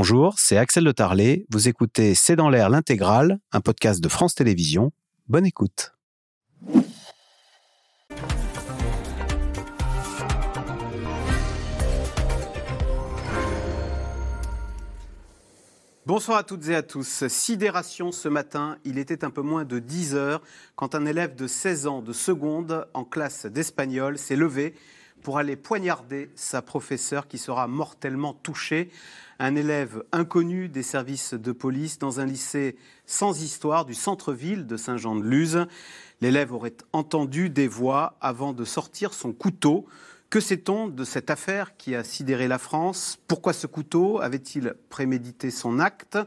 Bonjour, c'est Axel de Tarlet. Vous écoutez C'est dans l'air l'intégrale, un podcast de France Télévisions. Bonne écoute. Bonsoir à toutes et à tous. Sidération ce matin, il était un peu moins de 10 heures quand un élève de 16 ans de seconde en classe d'espagnol s'est levé pour aller poignarder sa professeure qui sera mortellement touchée. Un élève inconnu des services de police dans un lycée sans histoire du centre-ville de Saint-Jean-de-Luz. L'élève aurait entendu des voix avant de sortir son couteau. Que sait-on de cette affaire qui a sidéré la France? Pourquoi ce couteau? Avait-il prémédité son acte?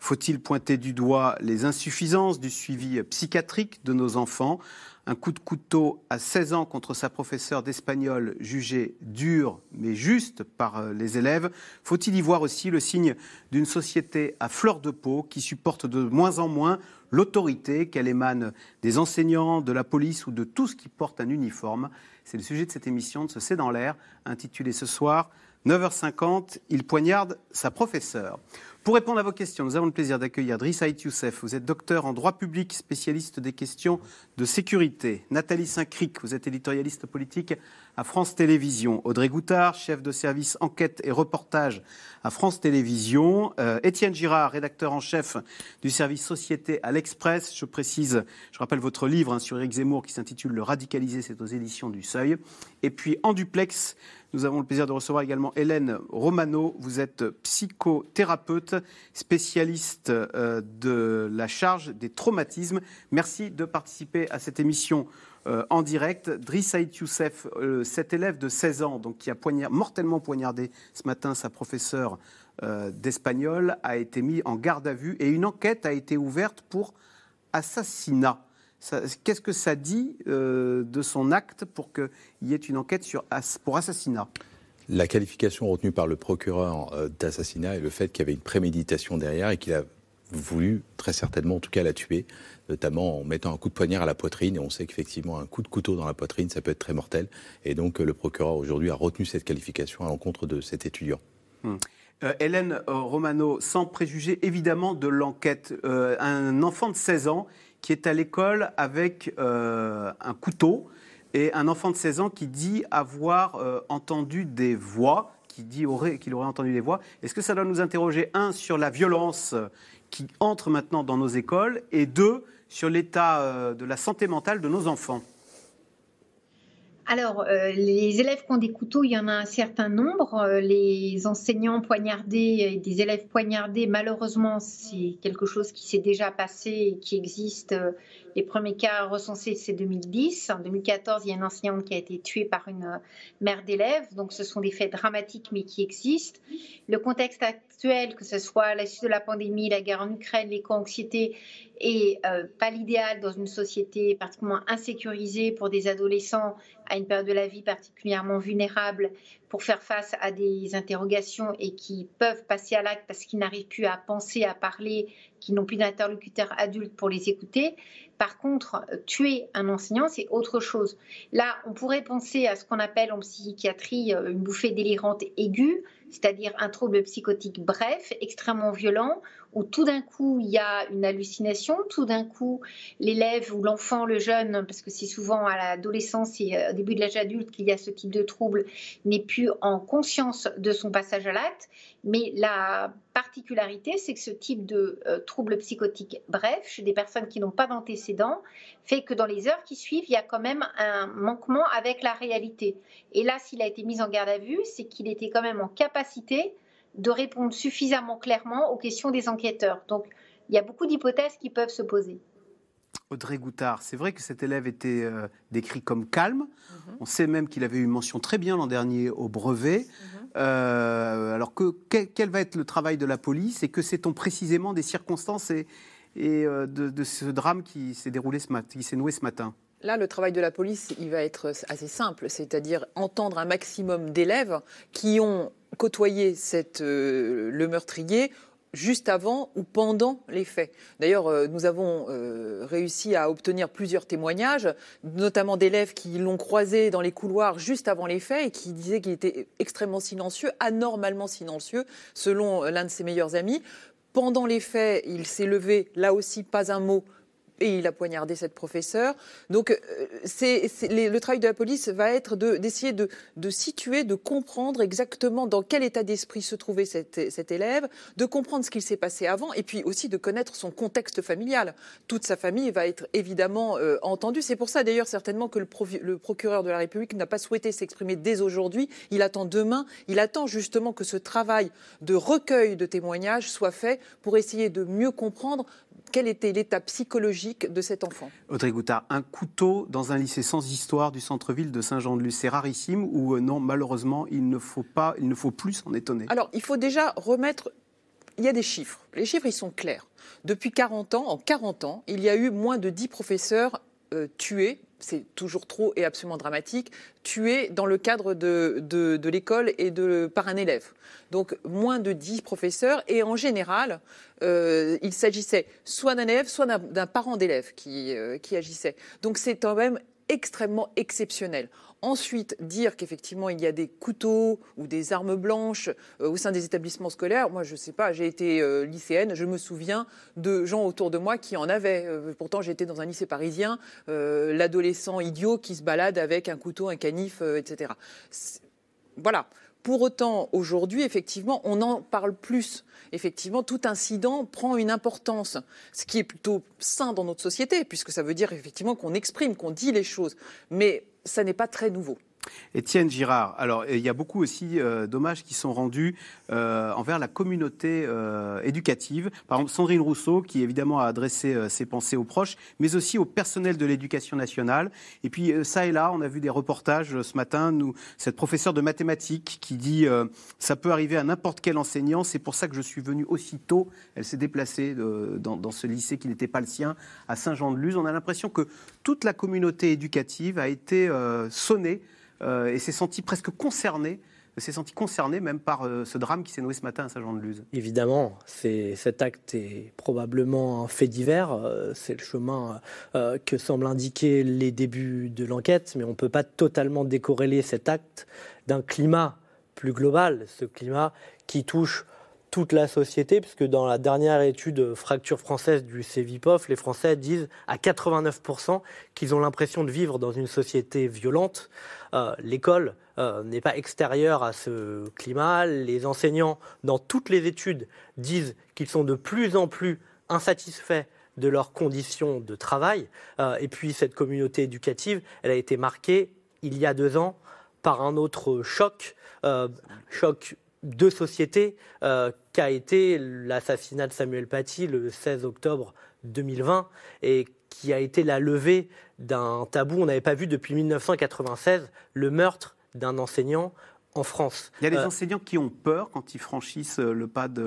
Faut-il pointer du doigt les insuffisances du suivi psychiatrique de nos enfants? Un coup de couteau à 16 ans contre sa professeure d'espagnol jugée dur mais juste par euh, les élèves. Faut-il y voir aussi le signe d'une société à fleur de peau qui supporte de moins en moins l'autorité qu'elle émane des enseignants, de la police ou de tout ce qui porte un uniforme? C'est le sujet de cette émission de ce C'est dans l'air, intitulée ce soir 9h50, il poignarde sa professeure. Pour répondre à vos questions, nous avons le plaisir d'accueillir Driss Youssef. Vous êtes docteur en droit public, spécialiste des questions de sécurité. Nathalie Saint-Cric, vous êtes éditorialiste politique à France Télévisions. Audrey Goutard, chef de service enquête et reportage à France Télévisions. Euh, Étienne Girard, rédacteur en chef du service société à l'Express. Je précise, je rappelle votre livre hein, sur Éric Zemmour qui s'intitule Le radicaliser, c'est aux éditions du Seuil. Et puis en duplex, nous avons le plaisir de recevoir également Hélène Romano. Vous êtes psychothérapeute, spécialiste euh, de la charge des traumatismes. Merci de participer à cette émission euh, en direct. Driss Youssef, euh, cet élève de 16 ans, donc, qui a mortellement poignardé ce matin sa professeure d'espagnol, a été mis en garde à vue et une enquête a été ouverte pour assassinat. Qu'est-ce que ça dit euh, de son acte pour qu'il y ait une enquête pour assassinat? La qualification retenue par le procureur euh, d'assassinat est le fait qu'il y avait une préméditation derrière et qu'il a voulu, très certainement en tout cas, la tuer, notamment en mettant un coup de poignard à la poitrine. Et on sait qu'effectivement, un coup de couteau dans la poitrine, ça peut être très mortel. Et donc, le procureur aujourd'hui a retenu cette qualification à l'encontre de cet étudiant. Hmm. Euh, Hélène Romano, sans préjuger évidemment de l'enquête, un enfant de 16 ans qui est à l'école avec euh, un couteau et un enfant de 16 ans qui dit avoir euh, entendu des voix, qui dit qu'il aurait entendu des voix. Est-ce que ça doit nous interroger, un, sur la violence qui entre maintenant dans nos écoles et deux, sur l'état euh, de la santé mentale de nos enfants alors, euh, les élèves qui ont des couteaux, il y en a un certain nombre. Euh, les enseignants poignardés et des élèves poignardés, malheureusement, c'est quelque chose qui s'est déjà passé et qui existe. Les premiers cas recensés, c'est 2010. En 2014, il y a une enseignante qui a été tuée par une mère d'élèves. Donc, ce sont des faits dramatiques, mais qui existent. Le contexte actuel, que ce soit la suite de la pandémie, la guerre en Ukraine, l'éco-anxiété, est pas l'idéal dans une société particulièrement insécurisée pour des adolescents à une période de la vie particulièrement vulnérable pour faire face à des interrogations et qui peuvent passer à l'acte parce qu'ils n'arrivent plus à penser, à parler, qu'ils n'ont plus d'interlocuteur adulte pour les écouter. Par contre, tuer un enseignant, c'est autre chose. Là, on pourrait penser à ce qu'on appelle en psychiatrie euh, une bouffée délirante aiguë, c'est-à-dire un trouble psychotique bref, extrêmement violent, où tout d'un coup il y a une hallucination, tout d'un coup l'élève ou l'enfant, le jeune, parce que c'est souvent à l'adolescence et euh, au début de l'âge adulte qu'il y a ce type de trouble, n'est plus en conscience de son passage à l'acte. Mais la particularité, c'est que ce type de euh, trouble psychotique bref, chez des personnes qui n'ont pas d'antécédents, fait que dans les heures qui suivent, il y a quand même un manquement avec la réalité. Et là, s'il a été mis en garde à vue, c'est qu'il était quand même en capacité de répondre suffisamment clairement aux questions des enquêteurs. Donc, il y a beaucoup d'hypothèses qui peuvent se poser. Audrey Goutard, c'est vrai que cet élève était euh, décrit comme calme. Mhm. On sait même qu'il avait eu une mention très bien l'an dernier au brevet. Mhm. Euh, alors, que, quel, va être le travail de la police et que sait-on précisément des circonstances et, euh, de, ce drame qui s'est déroulé ce matin, qui s'est noué ce matin? Là, le travail de la police, il va être assez simple, c'est-à-dire entendre un maximum d'élèves qui ont côtoyé cette, le meurtrier juste avant ou pendant les faits. D'ailleurs, euh, nous avons euh, réussi à obtenir plusieurs témoignages, notamment d'élèves qui l'ont croisé dans les couloirs juste avant les faits et qui disaient qu'il était extrêmement silencieux, anormalement silencieux, selon l'un de ses meilleurs amis. Pendant les faits, il s'est levé, là aussi, pas un mot, et il a poignardé cette professeure. Donc, euh, le travail de la police va être d'essayer de, situer, de comprendre exactement dans quel état d'esprit se trouvait cet, élève, de comprendre ce qu'il s'est passé avant, et puis aussi de connaître son contexte familial. Toute sa famille va être évidemment euh, entendue. C'est pour ça d'ailleurs certainement que le, le procureur de la République n'a pas souhaité s'exprimer dès aujourd'hui. Il attend demain. Il attend justement que ce travail de recueil de témoignages soit fait pour essayer de mieux comprendre quel était l'état psychologique de cet enfant Audrey Goutard, un couteau dans un lycée sans histoire du centre-ville de Saint-Jean-de-Luz, c'est rarissime ou euh, non, malheureusement, il ne faut, pas, il ne faut plus s'en étonner Alors, il faut déjà remettre il y a des chiffres. Les chiffres, ils sont clairs. Depuis 40 ans, en 40 ans, il y a eu moins de 10 professeurs euh, tués, c'est toujours trop et absolument dramatique, tués dans le cadre de, de, l'école et de, par un élève. Donc moins de 10 professeurs et en général, euh, il s'agissait soit d'un élève, soit d'un parent d'élève qui, euh, qui agissait. Donc c'est quand même extrêmement exceptionnel. Ensuite, dire qu'effectivement il y a des couteaux ou des armes blanches euh, au sein des établissements scolaires, moi je ne sais pas, j'ai été euh, lycéenne, je me souviens de gens autour de moi qui en avaient. Euh, pourtant j'étais dans un lycée parisien, l'adolescent idiot qui se balade avec un couteau, un canif, etc. Voilà. Pour autant, aujourd'hui, effectivement, on en parle plus. Effectivement, tout incident prend une importance, ce qui est plutôt sain dans notre société, puisque ça veut dire effectivement qu'on exprime, qu'on dit les choses. Mais ça n'est pas très nouveau. Étienne Girard, alors il y a beaucoup aussi euh, d'hommages qui sont rendus euh, envers la communauté euh, éducative. Par exemple, Sandrine Rousseau, qui évidemment a adressé ses pensées aux proches, mais aussi au personnel de l'éducation nationale. Et puis ça et là, on a vu des reportages ce matin, nous, cette professeure de mathématiques qui dit ça peut arriver à n'importe quel enseignant, c'est pour ça que je suis venue aussitôt. Elle s'est déplacée dans, dans, ce lycée qui n'était pas le sien, à Saint-Jean-de-Luz. On a l'impression que toute la communauté éducative a été sonnée euh, et s'est senti presque concerné s'est senti concerné même par euh, ce drame qui s'est noué ce matin à Saint-Jean-de-Luz. Évidemment, cet acte est probablement un fait divers. Euh, c'est le chemin que semblent indiquer les débuts de l'enquête, mais on ne peut pas totalement décorréler cet acte d'un climat plus global, ce climat qui touche toute la société, puisque dans la dernière étude fracture française du CEVIPOF, les Français disent à 89% qu'ils ont l'impression de vivre dans une société violente. Euh, l'école euh, n'est pas extérieure à ce climat. Les enseignants, dans toutes les études, disent qu'ils sont de plus en plus insatisfaits de leurs conditions de travail. Euh, et puis cette communauté éducative, elle a été marquée il y a deux ans par un autre choc, choc de société euh, qu'a été l'assassinat de Samuel Paty le 16 octobre 2020 et qui a été la levée d'un tabou. On n'avait pas vu depuis 1996 le meurtre d'un enseignant en France. Il y a des euh, enseignants qui ont peur quand ils franchissent le pas de,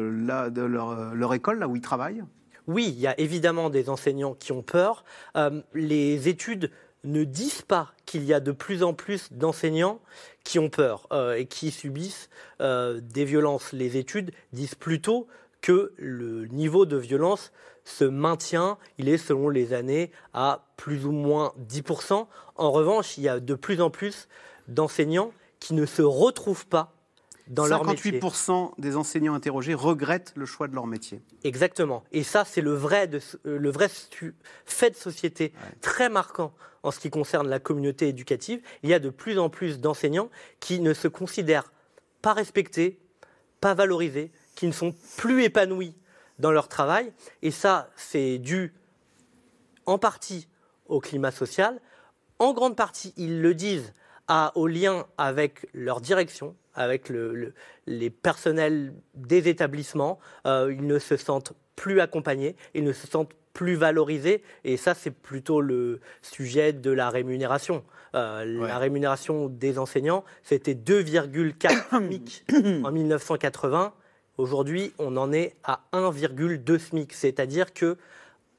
de leur, école, là où ils travaillent? Oui, il y a évidemment des enseignants qui ont peur. Euh, les études ne disent pas qu'il y a de plus en plus d'enseignants qui ont peur euh, et qui subissent euh, des violences. Les études disent plutôt que le niveau de violence se maintient, il est selon les années à plus ou moins 10%. En revanche, il y a de plus en plus d'enseignants qui ne se retrouvent pas dans leur métier. 58% des enseignants interrogés regrettent le choix de leur métier. Exactement. Et ça, c'est le vrai, de, euh, le vrai fait de société très marquant en ce qui concerne la communauté éducative. Il y a de plus en plus d'enseignants qui ne se considèrent pas respectés, pas valorisés, qui ne sont plus épanouis dans leur travail. Et ça, c'est dû en partie au climat social. En grande partie, ils le disent, à, au lien avec leur direction, avec les personnels des établissements. Euh, ils ne se sentent plus accompagnés, ils ne se sentent plus valorisés. Et ça, c'est plutôt le sujet de la rémunération. Euh, la rémunération des enseignants, c'était 2,4 SMIC en 1980. Aujourd'hui, on en est à 1,2 SMIC. C'est-à-dire que,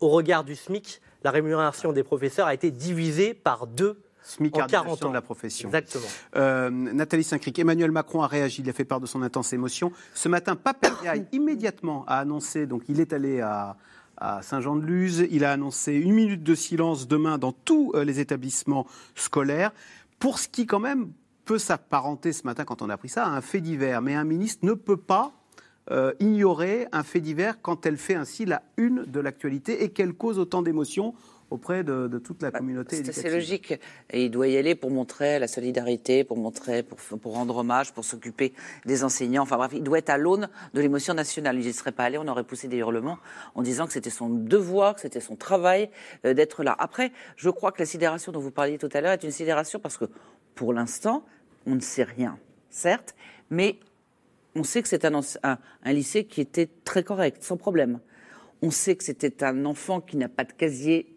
au regard du SMIC, la rémunération des professeurs a été divisée par deux Smicardisation de la profession. Exactement. Euh, Nathalie Saint-Cric, Emmanuel Macron a réagi, il a fait part de son intense émotion. Ce matin, Papendiaï, immédiatement, a annoncé, donc il est allé à, à Saint-Jean-de-Luz, il a annoncé une minute de silence demain dans tous euh, les établissements scolaires. Pour ce qui, quand même, peut s'apparenter ce matin, quand on a appris ça, à un fait divers. Mais un ministre ne peut pas euh, ignorer un fait divers quand elle fait ainsi la une de l'actualité et qu'elle cause autant d'émotions auprès de, de toute la Bah, communauté C'est éducative. logique. Et il doit y aller pour montrer la solidarité, pour montrer, pour, pour rendre hommage, pour s'occuper des enseignants. Enfin bref, il doit être à l'aune de l'émotion nationale. Il n'y serait pas allé, on aurait poussé des hurlements en disant que c'était son devoir, que c'était son travail euh, d'être là. Après, je crois que la sidération dont vous parliez tout à l'heure est une sidération parce que, pour l'instant, on ne sait rien, certes, mais on sait que c'est un, ense- un- un lycée qui était très correct, sans problème. On sait que c'était un enfant qui n'a pas de casier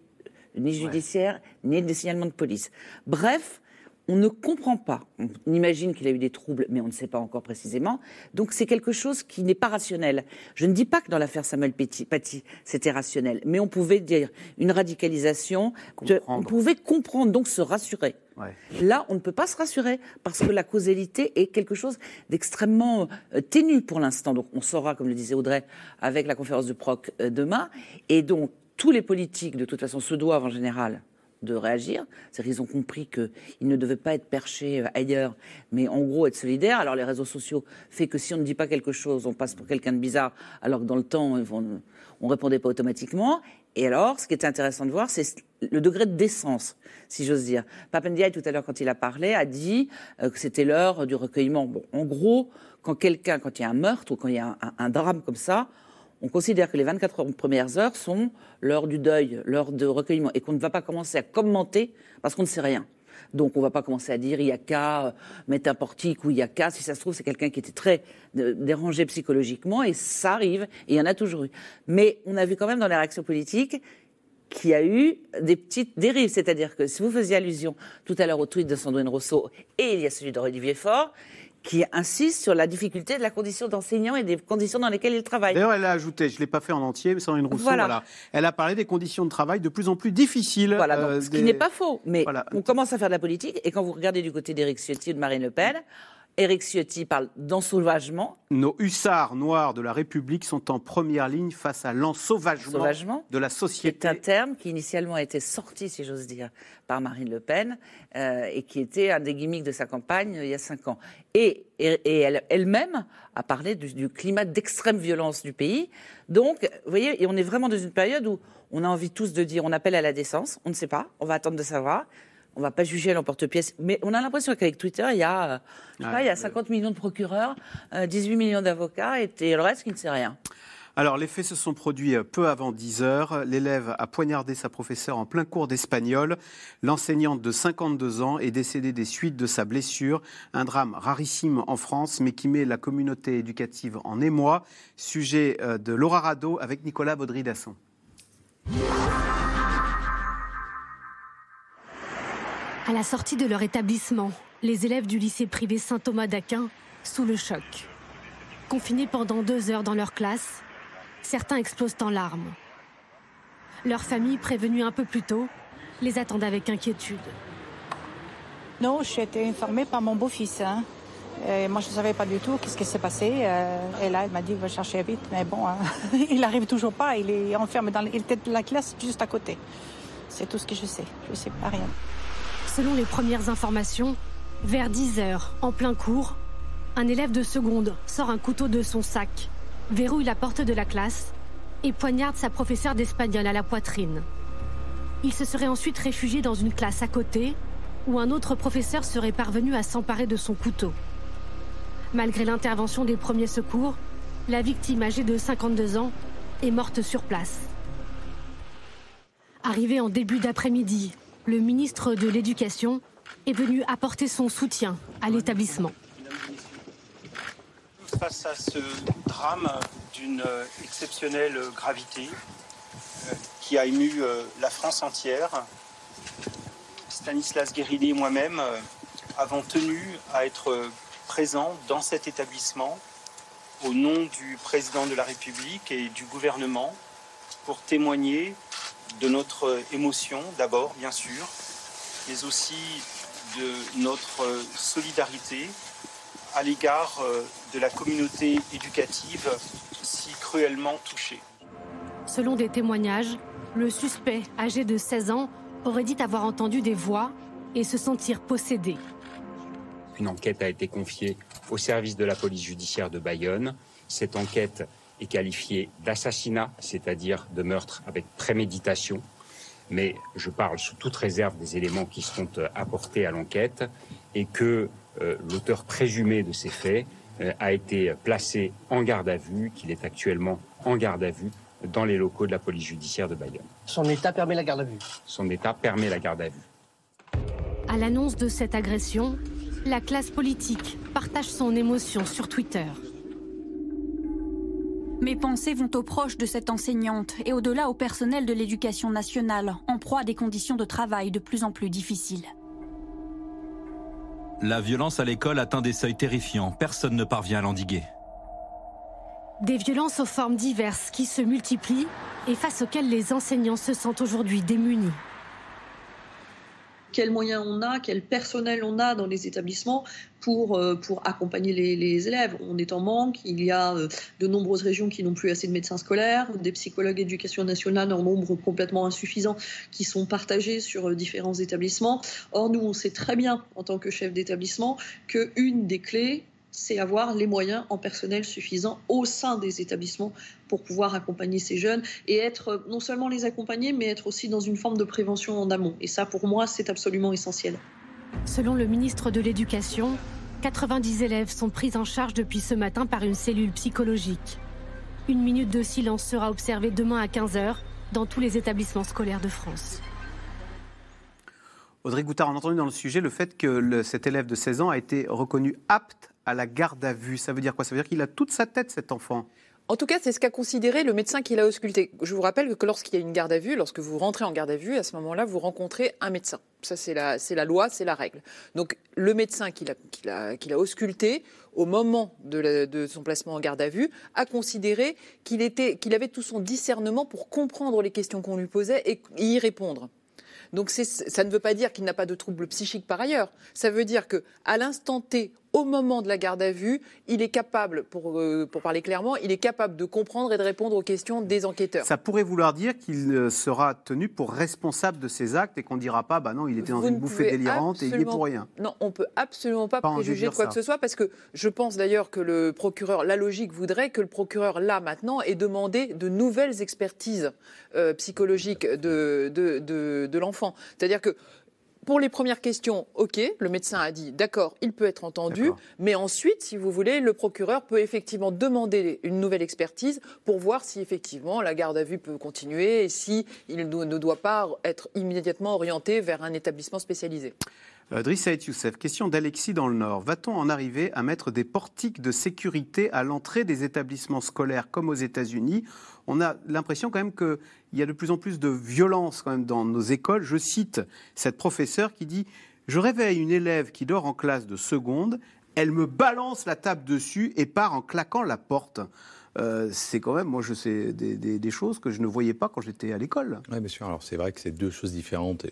ni judiciaire, ni de signalement de police. Bref, on ne comprend pas. On imagine qu'il a eu des troubles, mais on ne sait pas encore précisément. Donc c'est quelque chose qui n'est pas rationnel. Je ne dis pas que dans l'affaire Samuel Paty, c'était rationnel, mais on pouvait dire une radicalisation. de- on pouvait comprendre, donc se rassurer. Ouais. Là, on ne peut pas se rassurer parce que la causalité est quelque chose d'extrêmement euh, ténu pour l'instant. Donc, on saura, comme le disait Audrey, avec la conférence de proc euh, demain. Et donc, tous les politiques, de toute façon, se doivent en général de réagir. C'est-à-dire qu'ils ont compris qu'ils ne devaient pas être perchés euh, ailleurs, mais en gros être solidaires. Alors les réseaux sociaux fait que si on ne dit pas quelque chose, on passe pour quelqu'un de bizarre, alors que dans le temps, on ne répondait pas automatiquement. Et alors, ce qui était intéressant de voir, c'est le degré de décence, si j'ose dire. Papendiaï, tout à l'heure, quand il a parlé, a dit euh, que c'était l'heure du recueillement. Bon, en gros, quand quelqu'un, quand il y a un meurtre ou quand il y a un drame comme ça, on considère que les 24 heures- premières heures sont l'heure du deuil, l'heure de recueillement, et qu'on ne va pas commencer à commenter parce qu'on ne sait rien. Donc on ne va pas commencer à dire il y a qu'à euh, mettre un portique ou il y a qu'à. Si ça se trouve, c'est quelqu'un qui était très euh, dérangé psychologiquement, et ça arrive, et il y en a toujours eu. Mais on a vu quand même dans les réactions politiques qu'il y a eu des petites dérives. C'est-à-dire que si vous faisiez allusion tout à l'heure au tweet de Sandrine Rousseau, et il y a celui d'Olivier Faure, qui insiste sur la difficulté de la condition d'enseignant et des conditions dans lesquelles il travaille. D'ailleurs, elle a ajouté, je ne l'ai pas fait en entier, mais sans une Rousseau, Voilà. voilà. Elle a parlé des conditions de travail de plus en plus difficiles. Voilà, donc, euh, ce des- qui n'est pas faux. Mais Voilà. on commence à faire de la politique, et quand vous regardez du côté d'Éric Ciotti ou de Marine Le Pen, Éric Ciotti parle d'ensauvagement, Nos hussards noirs de la République sont en première ligne face à l'ensauvagement Sauvagement, de la société. un terme qui initialement a été sorti, si j'ose dire, par Marine Le Pen, euh, et qui était un des gimmicks de sa campagne euh, il y a cinq ans. Et, et- et elle- elle-même a parlé du, du climat d'extrême violence du pays. Donc, vous voyez, et on est vraiment dans une période où on a envie tous de dire, on appelle à la décence, on ne sait pas, on va attendre de savoir. On va pas juger à l'emporte-pièce, mais on a l'impression qu'avec Twitter, il y a, euh, je sais pas, il y a 50 millions de procureurs, euh, 18 millions d'avocats, et, et le reste qui ne sait rien. Alors, les faits se sont produits euh, peu avant 10 heures. L'élève a poignardé sa professeure en plein cours d'espagnol. L'enseignante de 52 ans est décédée des suites de sa blessure. Un drame rarissime en France, mais qui met la communauté éducative en émoi. Sujet euh, de Laura Rado avec Nicolas Baudry-Dasson. À la sortie de leur établissement, les élèves du lycée privé Saint-Thomas d'Aquin sous le choc. Confinés pendant deux heures dans leur classe, certains explosent en larmes. Leur famille, prévenue un peu plus tôt, les attendent avec inquiétude. Non, j'ai été informée par mon beau-fils. hein. Moi, je ne savais pas du tout qu'est-ce qui s'est passé. euh, et là, elle m'a dit, va chercher vite. Mais bon, hein, il n'arrive toujours pas. Il est enfermé dans il était la classe juste à côté. C'est tout ce que je sais. Je ne sais pas rien. Selon les premières informations, vers 10 heures, en plein cours, un élève de seconde sort un couteau de son sac, verrouille la porte de la classe et poignarde sa professeure d'espagnol à la poitrine. Il se serait ensuite réfugié dans une classe à côté où un autre professeur serait parvenu à s'emparer de son couteau. Malgré l'intervention des premiers secours, la victime âgée de 52 ans est morte sur place. Arrivé en début d'après-midi, le ministre de l'Éducation est venu apporter son soutien à l'établissement. Face à ce drame d'une exceptionnelle gravité euh, qui a ému euh, la France entière, Stanislas Guérini et moi-même euh, avons tenu à être présents dans cet établissement au nom du président de la République et du gouvernement pour témoigner de notre émotion d'abord, bien sûr, mais aussi de notre solidarité à l'égard euh, de la communauté éducative si cruellement touchée. Selon des témoignages, le suspect, âgé de 16 ans, aurait dit avoir entendu des voix et se sentir possédé. Une enquête a été confiée au service de la police judiciaire de Bayonne. Cette enquête est qualifiée d'assassinat, c'est-à-dire de meurtre avec préméditation. Mais je parle sous toute réserve des éléments qui seront euh, apportés à l'enquête et que euh, l'auteur présumé de ces faits euh, a été placé en garde à vue, qu'il est actuellement en garde à vue dans les locaux de la police judiciaire de Bayonne. Son état permet la garde à vue Son état permet la garde à vue. À l'annonce de cette agression, la classe politique partage son émotion sur Twitter. Mes pensées vont aux proches de cette enseignante et au-delà au personnel de l'éducation nationale, en proie à des conditions de travail de plus en plus difficiles. La violence à l'école atteint des seuils terrifiants. Personne ne parvient à l'endiguer. Des violences aux formes diverses qui se multiplient et face auxquelles les enseignants se sentent aujourd'hui démunis quels moyens on a, quel personnel on a dans les établissements pour, euh, pour accompagner les, élèves. On est en manque, il y a euh, de nombreuses régions qui n'ont plus assez de médecins scolaires, des psychologues éducation nationale en nombre complètement insuffisant qui sont partagés sur euh, différents établissements. Or, nous, on sait très bien, en tant que chef d'établissement, qu'une des clés, c'est avoir les moyens en personnel suffisant au sein des établissements pour pouvoir accompagner ces jeunes et être non seulement les accompagner, mais être aussi dans une forme de prévention en amont. Et ça, pour moi, c'est absolument essentiel. Selon le ministre de l'Éducation, 90 élèves sont pris en charge depuis ce matin par une cellule psychologique. Une minute de silence sera observée demain à 15h dans tous les établissements scolaires de France. Audrey Goutard, on a entendu dans le sujet le fait que cet élève de 16 ans a été reconnu apte à la garde à vue. Ça veut dire quoi? Ça veut dire qu'il a toute sa tête, cet enfant en tout cas, c'est ce qu'a considéré le médecin qui l'a ausculté. Je vous rappelle que lorsqu'il y a une garde à vue, lorsque vous rentrez en garde à vue, à ce moment-là, vous rencontrez un médecin. Ça, c'est la, loi, c'est la règle. Donc, le médecin qui l'a ausculté, au moment de, de, son placement en garde à vue, a considéré qu'il avait tout son discernement pour comprendre les questions qu'on lui posait et y répondre. Donc ça ne veut pas dire qu'il n'a pas de troubles psychiques par ailleurs. Ça veut dire que à l'instant T, au moment de la garde à vue, il est capable, pour, euh, pour parler clairement, il est capable de comprendre et de répondre aux questions des enquêteurs. Ça pourrait vouloir dire qu'il euh, sera tenu pour responsable de ses actes et qu'on ne dira pas, bah non, il était dans une bouffée délirante et il est pour rien. Non, on peut absolument pas, préjuger de quoi que ce soit parce que je pense d'ailleurs que le procureur, la logique voudrait que le procureur, là, maintenant, ait demandé de nouvelles expertises euh, psychologiques de, de, de, de l'enfant. C'est-à-dire que pour les premières questions, OK, le médecin a dit d'accord, il peut être entendu, mais ensuite, si vous voulez, le procureur peut effectivement demander une nouvelle expertise pour voir si effectivement la garde à vue peut continuer et si il ne doit pas être immédiatement orienté vers un établissement spécialisé. Euh, Drissa et Youssef, question d'Alexis dans le Nord. Va-t-on en arriver à mettre des portiques de sécurité à l'entrée des établissements scolaires comme aux États-Unis? On a l'impression quand même qu'il y a de plus en plus de violence quand même dans nos écoles. Je cite cette professeure qui dit Je réveille une élève qui dort en classe de seconde, elle me balance la table dessus et part en claquant la porte. Euh, c'est quand même, moi, je sais des, choses que je ne voyais pas quand j'étais à l'école. Oui, bien sûr. Alors, c'est vrai que c'est deux choses différentes.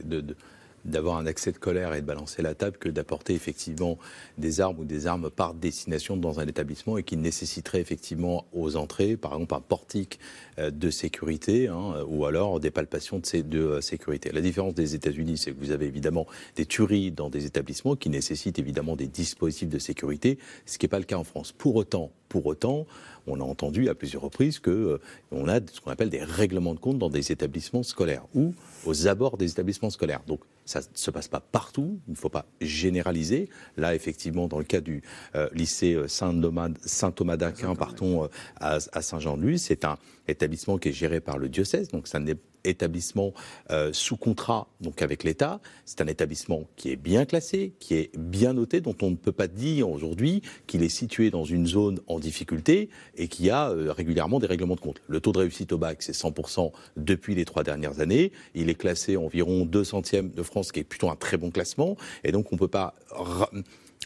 D'avoir un accès de colère et de balancer la table que d'apporter effectivement des armes ou des armes par destination dans un établissement et qui nécessiterait effectivement aux entrées, par exemple un portique euh, de sécurité hein, ou alors des palpations de, ces de euh, sécurité. La différence des États-Unis, c'est que vous avez évidemment des tueries dans des établissements qui nécessitent évidemment des dispositifs de sécurité, ce qui n'est pas le cas en France. Pour autant, pour autant, on a entendu à plusieurs reprises que euh, on a ce qu'on appelle des règlements de compte dans des établissements scolaires ou aux abords des établissements scolaires. Donc ça ne se passe pas partout, il ne faut pas généraliser. Là, effectivement, dans le cas du euh, lycée Saint-Thomas d'Aquin, partons à, Saint-Jean-de-Luz, c'est un établissement qui est géré par le diocèse, donc ça n'est établissement euh, sous contrat donc avec l'État. C'est un établissement qui est bien classé, qui est bien noté, dont on ne peut pas dire aujourd'hui qu'il est situé dans une zone en difficulté et qui a euh, régulièrement des règlements de compte. Le taux de réussite au bac, c'est 100% depuis les trois dernières années. Il est classé environ 2 centièmes de France, qui est plutôt un très bon classement. Et donc on ne peut pas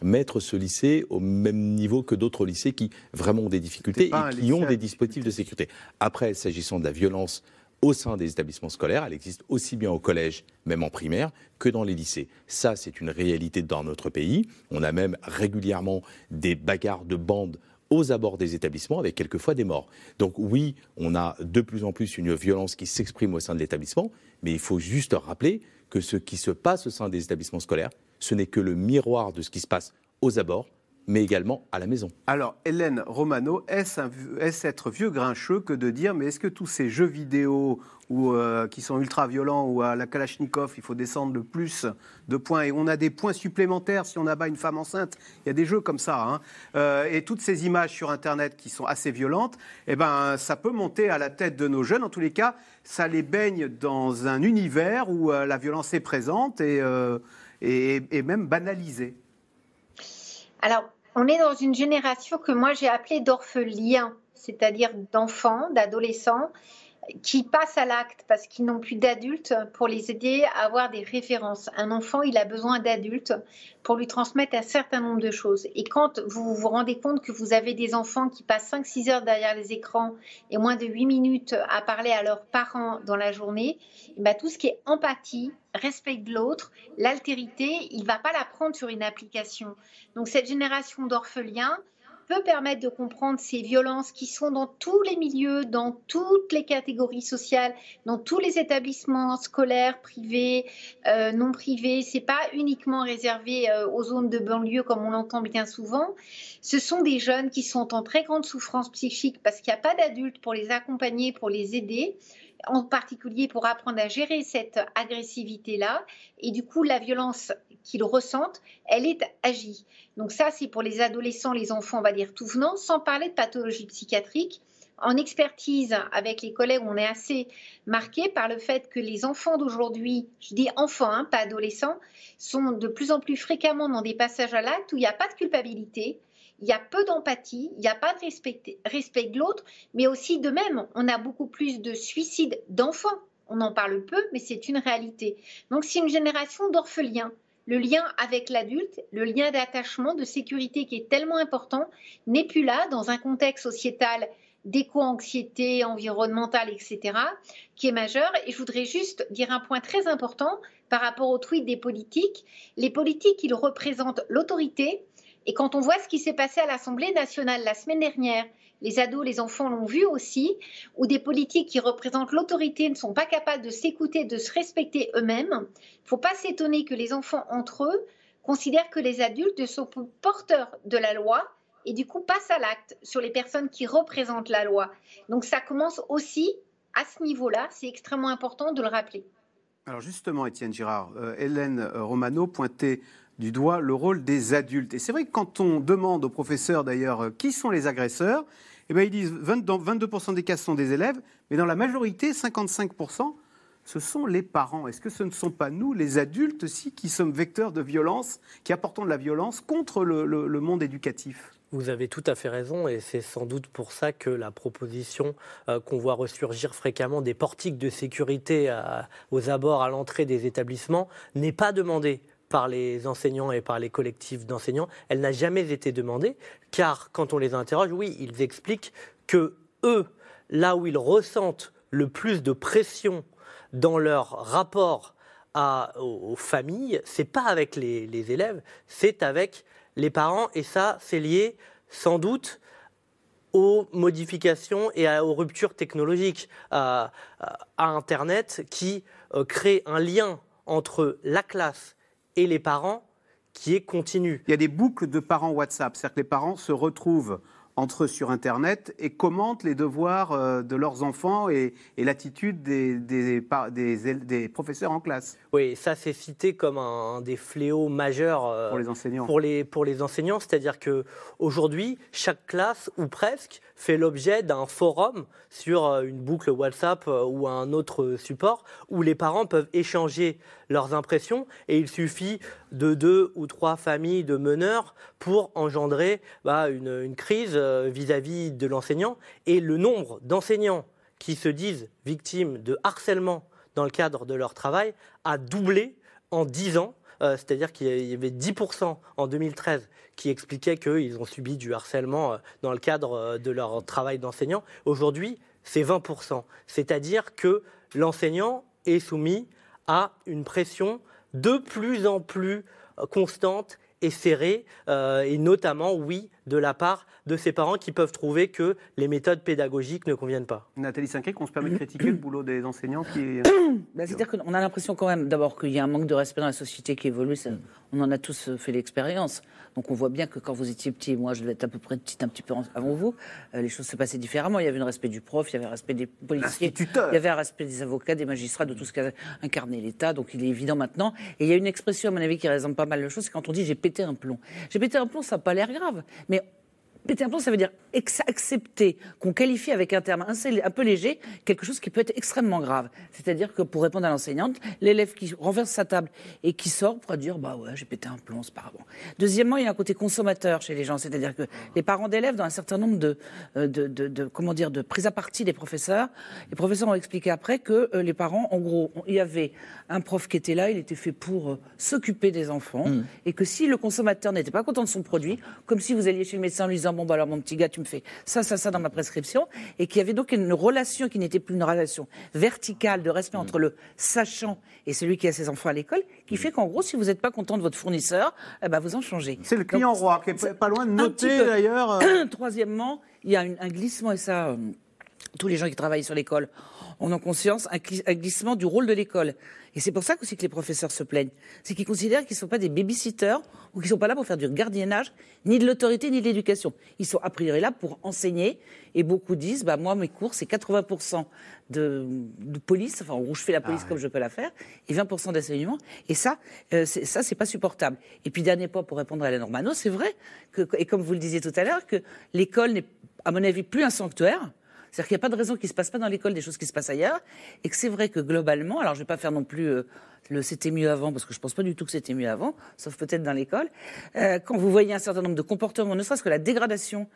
mettre ce lycée au même niveau que d'autres lycées qui vraiment ont des difficultés et qui ont des dispositifs de sécurité. Après, s'agissant de la violence au sein des établissements scolaires, elle existe aussi bien au collège, même en primaire, que dans les lycées. Ça, c'est une réalité dans notre pays. On a même régulièrement des bagarres de bandes aux abords des établissements avec quelquefois des morts. Donc oui, on a de plus en plus une violence qui s'exprime au sein de l'établissement, mais il faut juste rappeler que ce qui se passe au sein des établissements scolaires, ce n'est que le miroir de ce qui se passe aux abords, mais également à la maison. Alors, Hélène Romano, est-ce est être vieux grincheux que de dire, mais est-ce que tous ces jeux vidéo ou, euh, qui sont ultra violents ou à la Kalachnikov, il faut descendre le plus de points? Et on a des points supplémentaires si on abat une femme enceinte, il y a des jeux comme ça, hein. euh, et toutes ces images sur Internet qui sont assez violentes, eh ben, ça peut monter à la tête de nos jeunes. En tous les cas, ça les baigne dans un univers où euh, la violence est présente et, et, et même banalisée. Alors, on est dans une génération que moi j'ai appelée d'orphelins, c'est-à-dire d'enfants, d'adolescents qui passent à l'acte parce qu'ils n'ont plus d'adultes pour les aider à avoir des références. Un enfant, il a besoin d'adultes pour lui transmettre un certain nombre de choses. Et quand vous vous rendez compte que vous avez des enfants qui passent 5-6 heures derrière les écrans et moins de 8 minutes à parler à leurs parents dans la journée, eh ben, tout ce qui est empathie, respect de l'autre, l'altérité, il ne va pas la prendre sur une application. Donc cette génération d'orphelins, peut permettre de comprendre ces violences qui sont dans tous les milieux, dans toutes les catégories sociales, dans tous les établissements scolaires, privés, euh, non privés. C'est pas uniquement réservé euh, aux zones de banlieue comme on l'entend bien souvent. Ce sont des jeunes qui sont en très grande souffrance psychique parce qu'il n'y a pas d'adultes pour les accompagner, pour les aider en particulier pour apprendre à gérer cette agressivité-là. Et du coup, la violence qu'ils ressentent, elle est agie. Donc ça, c'est pour les adolescents, les enfants, on va dire tout venant, sans parler de pathologie psychiatrique. En expertise, avec les collègues, on est assez marqué par le fait que les enfants d'aujourd'hui, je dis enfants, hein, pas adolescents, sont de plus en plus fréquemment dans des passages à l'acte où il n'y a pas de culpabilité, il y a peu d'empathie, il n'y a pas de respect, de l'autre, mais aussi de même, on a beaucoup plus de suicides d'enfants. On en parle peu, mais c'est une réalité. Donc c'est une génération d'orphelins le lien avec l'adulte, le lien d'attachement, de sécurité qui est tellement important, n'est plus là dans un contexte sociétal d'éco-anxiété environnementale, etc., qui est majeur. Et je voudrais juste dire un point très important par rapport au tweet des politiques. Les politiques, ils représentent l'autorité. Et quand on voit ce qui s'est passé à l'Assemblée nationale la semaine dernière, les ados, les enfants l'ont vu aussi, où des politiques qui représentent l'autorité ne sont pas capables de s'écouter, de se respecter eux-mêmes. Il ne faut pas s'étonner que les enfants entre eux considèrent que les adultes sont porteurs de la loi et du coup passent à l'acte sur les personnes qui représentent la loi. Donc ça commence aussi à ce niveau-là, c'est extrêmement important de le rappeler. Alors justement, Étienne Girard, euh, Hélène euh, Romano pointait du doigt le rôle des adultes. Et c'est vrai que quand on demande aux professeurs d'ailleurs euh, qui sont les agresseurs, eh bien, ils disent dans 22% des cas, sont des élèves, mais dans la majorité, 55%, ce sont les parents. Est-ce que ce ne sont pas nous, les adultes aussi, qui sommes vecteurs de violence, qui apportons de la violence contre le, monde éducatif? Vous avez tout à fait raison et c'est sans doute pour ça que la proposition euh, qu'on voit ressurgir fréquemment des portiques de sécurité aux abords à l'entrée des établissements n'est pas demandée par les enseignants et par les collectifs d'enseignants, elle n'a jamais été demandée, car quand on les interroge, oui, ils expliquent que eux, là où ils ressentent le plus de pression dans leur rapport à, aux, familles, c'est pas avec les, élèves, c'est avec les parents, et ça, c'est lié sans doute aux modifications et aux ruptures technologiques, à, Internet, qui euh, crée un lien entre la classe et les parents qui est continu. Il y a des boucles de parents WhatsApp, c'est-à-dire que les parents se retrouvent entre eux sur Internet et commentent les devoirs euh, de leurs enfants et, l'attitude des, des, des, professeurs en classe. Oui, ça c'est cité comme un, des fléaux majeurs euh, pour les enseignants. Pour les, pour les enseignants, c'est-à-dire que aujourd'hui, chaque classe ou presque fait l'objet d'un forum sur euh, une boucle WhatsApp ou un autre support où les parents peuvent échanger leurs impressions et il suffit de deux ou trois familles de meneurs pour engendrer bah, une, crise euh, vis-à-vis de l'enseignant. Et le nombre d'enseignants qui se disent victimes de harcèlement dans le cadre de leur travail a doublé en dix ans. Euh, c'est-à-dire qu'il y avait 10% en 2013 qui expliquaient qu'ils ont subi du harcèlement euh, dans le cadre de leur travail d'enseignant. Aujourd'hui, c'est 20%. C'est-à-dire que l'enseignant est soumis à une pression de plus en plus euh, constante et serrée, euh, et notamment, oui, de la part de ses parents qui peuvent trouver que les méthodes pédagogiques ne conviennent pas. Nathalie Cinquet, qu'on se permet de critiquer le boulot des enseignants qui... Bah, C'est-à-dire qu'on a l'impression quand même, d'abord, qu'il y a un manque de respect dans la société qui évolue. Ça, on en a tous euh, fait l'expérience. Donc on voit bien que quand vous étiez petit, moi je devais être à peu près petite un petit peu avant vous, euh, les choses se passaient différemment. Il y avait un respect du prof, il y avait un respect des policiers, il y avait un respect des avocats, des magistrats, de tout ce qu'a incarné l'État. Donc il est évident maintenant. Et il y a une expression, à mon avis, qui résume pas mal de choses, c'est quand on dit j'ai pété un plomb. J'ai pété un plomb, ça n'a pas l'air grave. Mais Péter un plomb, ça veut dire accepter qu'on qualifie avec un terme un, peu léger quelque chose qui peut être extrêmement grave. C'est-à-dire que pour répondre à l'enseignante, l'élève qui renverse sa table et qui sort pourra dire bah ouais j'ai pété un plomb, c'est pas grave. Deuxièmement, il y a un côté consommateur chez les gens, c'est-à-dire que les parents d'élèves, dans un certain nombre de, euh, de, de, de- comment dire de prise à partie des professeurs, les professeurs ont expliqué après que euh, les parents, en gros, il y avait un prof qui était là, il était fait pour euh, s'occuper des enfants, et que si le consommateur n'était pas content de son produit, comme si vous alliez chez le médecin en lui disant bon bah alors mon petit gars tu me fais ça ça ça dans ma prescription, et qu'il y avait donc une relation qui n'était plus une relation verticale de respect entre le sachant et celui qui a ses enfants à l'école, qui fait qu'en gros si vous n'êtes pas content de votre fournisseur, eh ben vous en changez. C'est le client Donc, roi qui est pas- loin de noter d'ailleurs. euh, Troisièmement, il y a une- un glissement, et ça, euh, tous les gens qui travaillent sur l'école en ont conscience, un glissement du rôle de l'école. Et c'est pour ça aussi que les professeurs se plaignent. C'est qu'ils considèrent qu'ils ne sont pas des babysitters ou qu'ils ne sont pas là pour faire du gardiennage, ni de l'autorité, ni de l'éducation. Ils sont a priori là pour enseigner. Et beaucoup disent, bah, moi, mes cours, c'est 80% de, de police, enfin, en gros, je fais la police comme je peux la faire, et 20% d'enseignement. Et ça, euh, ça, c'est pas supportable. Et puis, dernier point pour répondre à la Normano, c'est vrai que, et comme vous le disiez tout à l'heure, que l'école n'est, à mon avis, plus un sanctuaire. C'est-à-dire qu'il n'y a pas de raison qu'il ne se passe pas dans l'école des choses qui se passent ailleurs. Et que c'est vrai que globalement, alors je ne vais pas faire non plus euh, le c'était mieux avant, parce que je ne pense pas du tout que c'était mieux avant, sauf peut-être dans l'école. Euh, quand vous voyez un certain nombre de comportements, ne serait-ce que la dégradation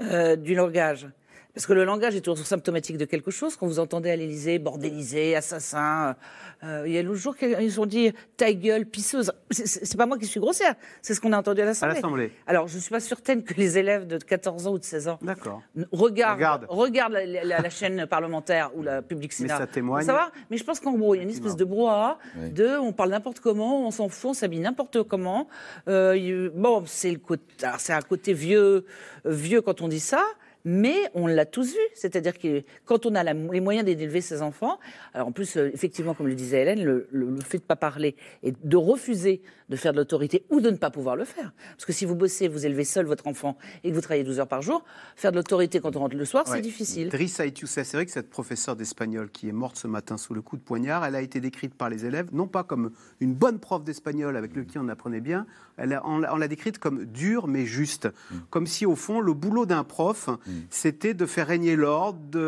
euh, du langage, parce que le langage est toujours symptomatique de quelque chose. Quand vous entendez à l'Élysée bordélisé, assassin, euh, il y a l'autre jour qu'ils ont dit ta gueule, pisseuse. C'est- pas moi qui suis grossière, c'est ce qu'on a entendu à l'Assemblée. l'Assemblée. Alors je ne suis pas certaine que les élèves de 14 ans ou de 16 ans D'accord. Regarde, Regarde. regarde, la, la- la chaîne parlementaire ou la Public Mais ça témoigne. Savoir, mais je pense qu'en gros, il y a une espèce de brouhaha de on parle n'importe comment, on s'en fout, on s'habille n'importe comment. Euh, bon, c'est le côté, c'est un côté vieux, vieux quand on dit ça. Mais on l'a tous vu, c'est-à-dire que quand on a les moyens d'élever ses enfants, alors en plus, euh, effectivement, comme le disait Hélène, le fait de ne pas parler et de refuser de faire de l'autorité ou de ne pas pouvoir le faire. Parce que si vous bossez, vous élevez seul votre enfant et que vous travaillez 12 heures par jour, faire de l'autorité quand on rentre le soir, c'est difficile. Drissa Itioussé, c'est vrai que cette professeure d'espagnol qui est morte ce matin sous le coup de poignard, elle a été décrite par les élèves, non pas comme une bonne prof d'espagnol avec lequel on apprenait bien, elle a- on l'a on l'a décrite comme dure mais juste. Comme si au fond, le boulot d'un prof, c'était de faire régner l'ordre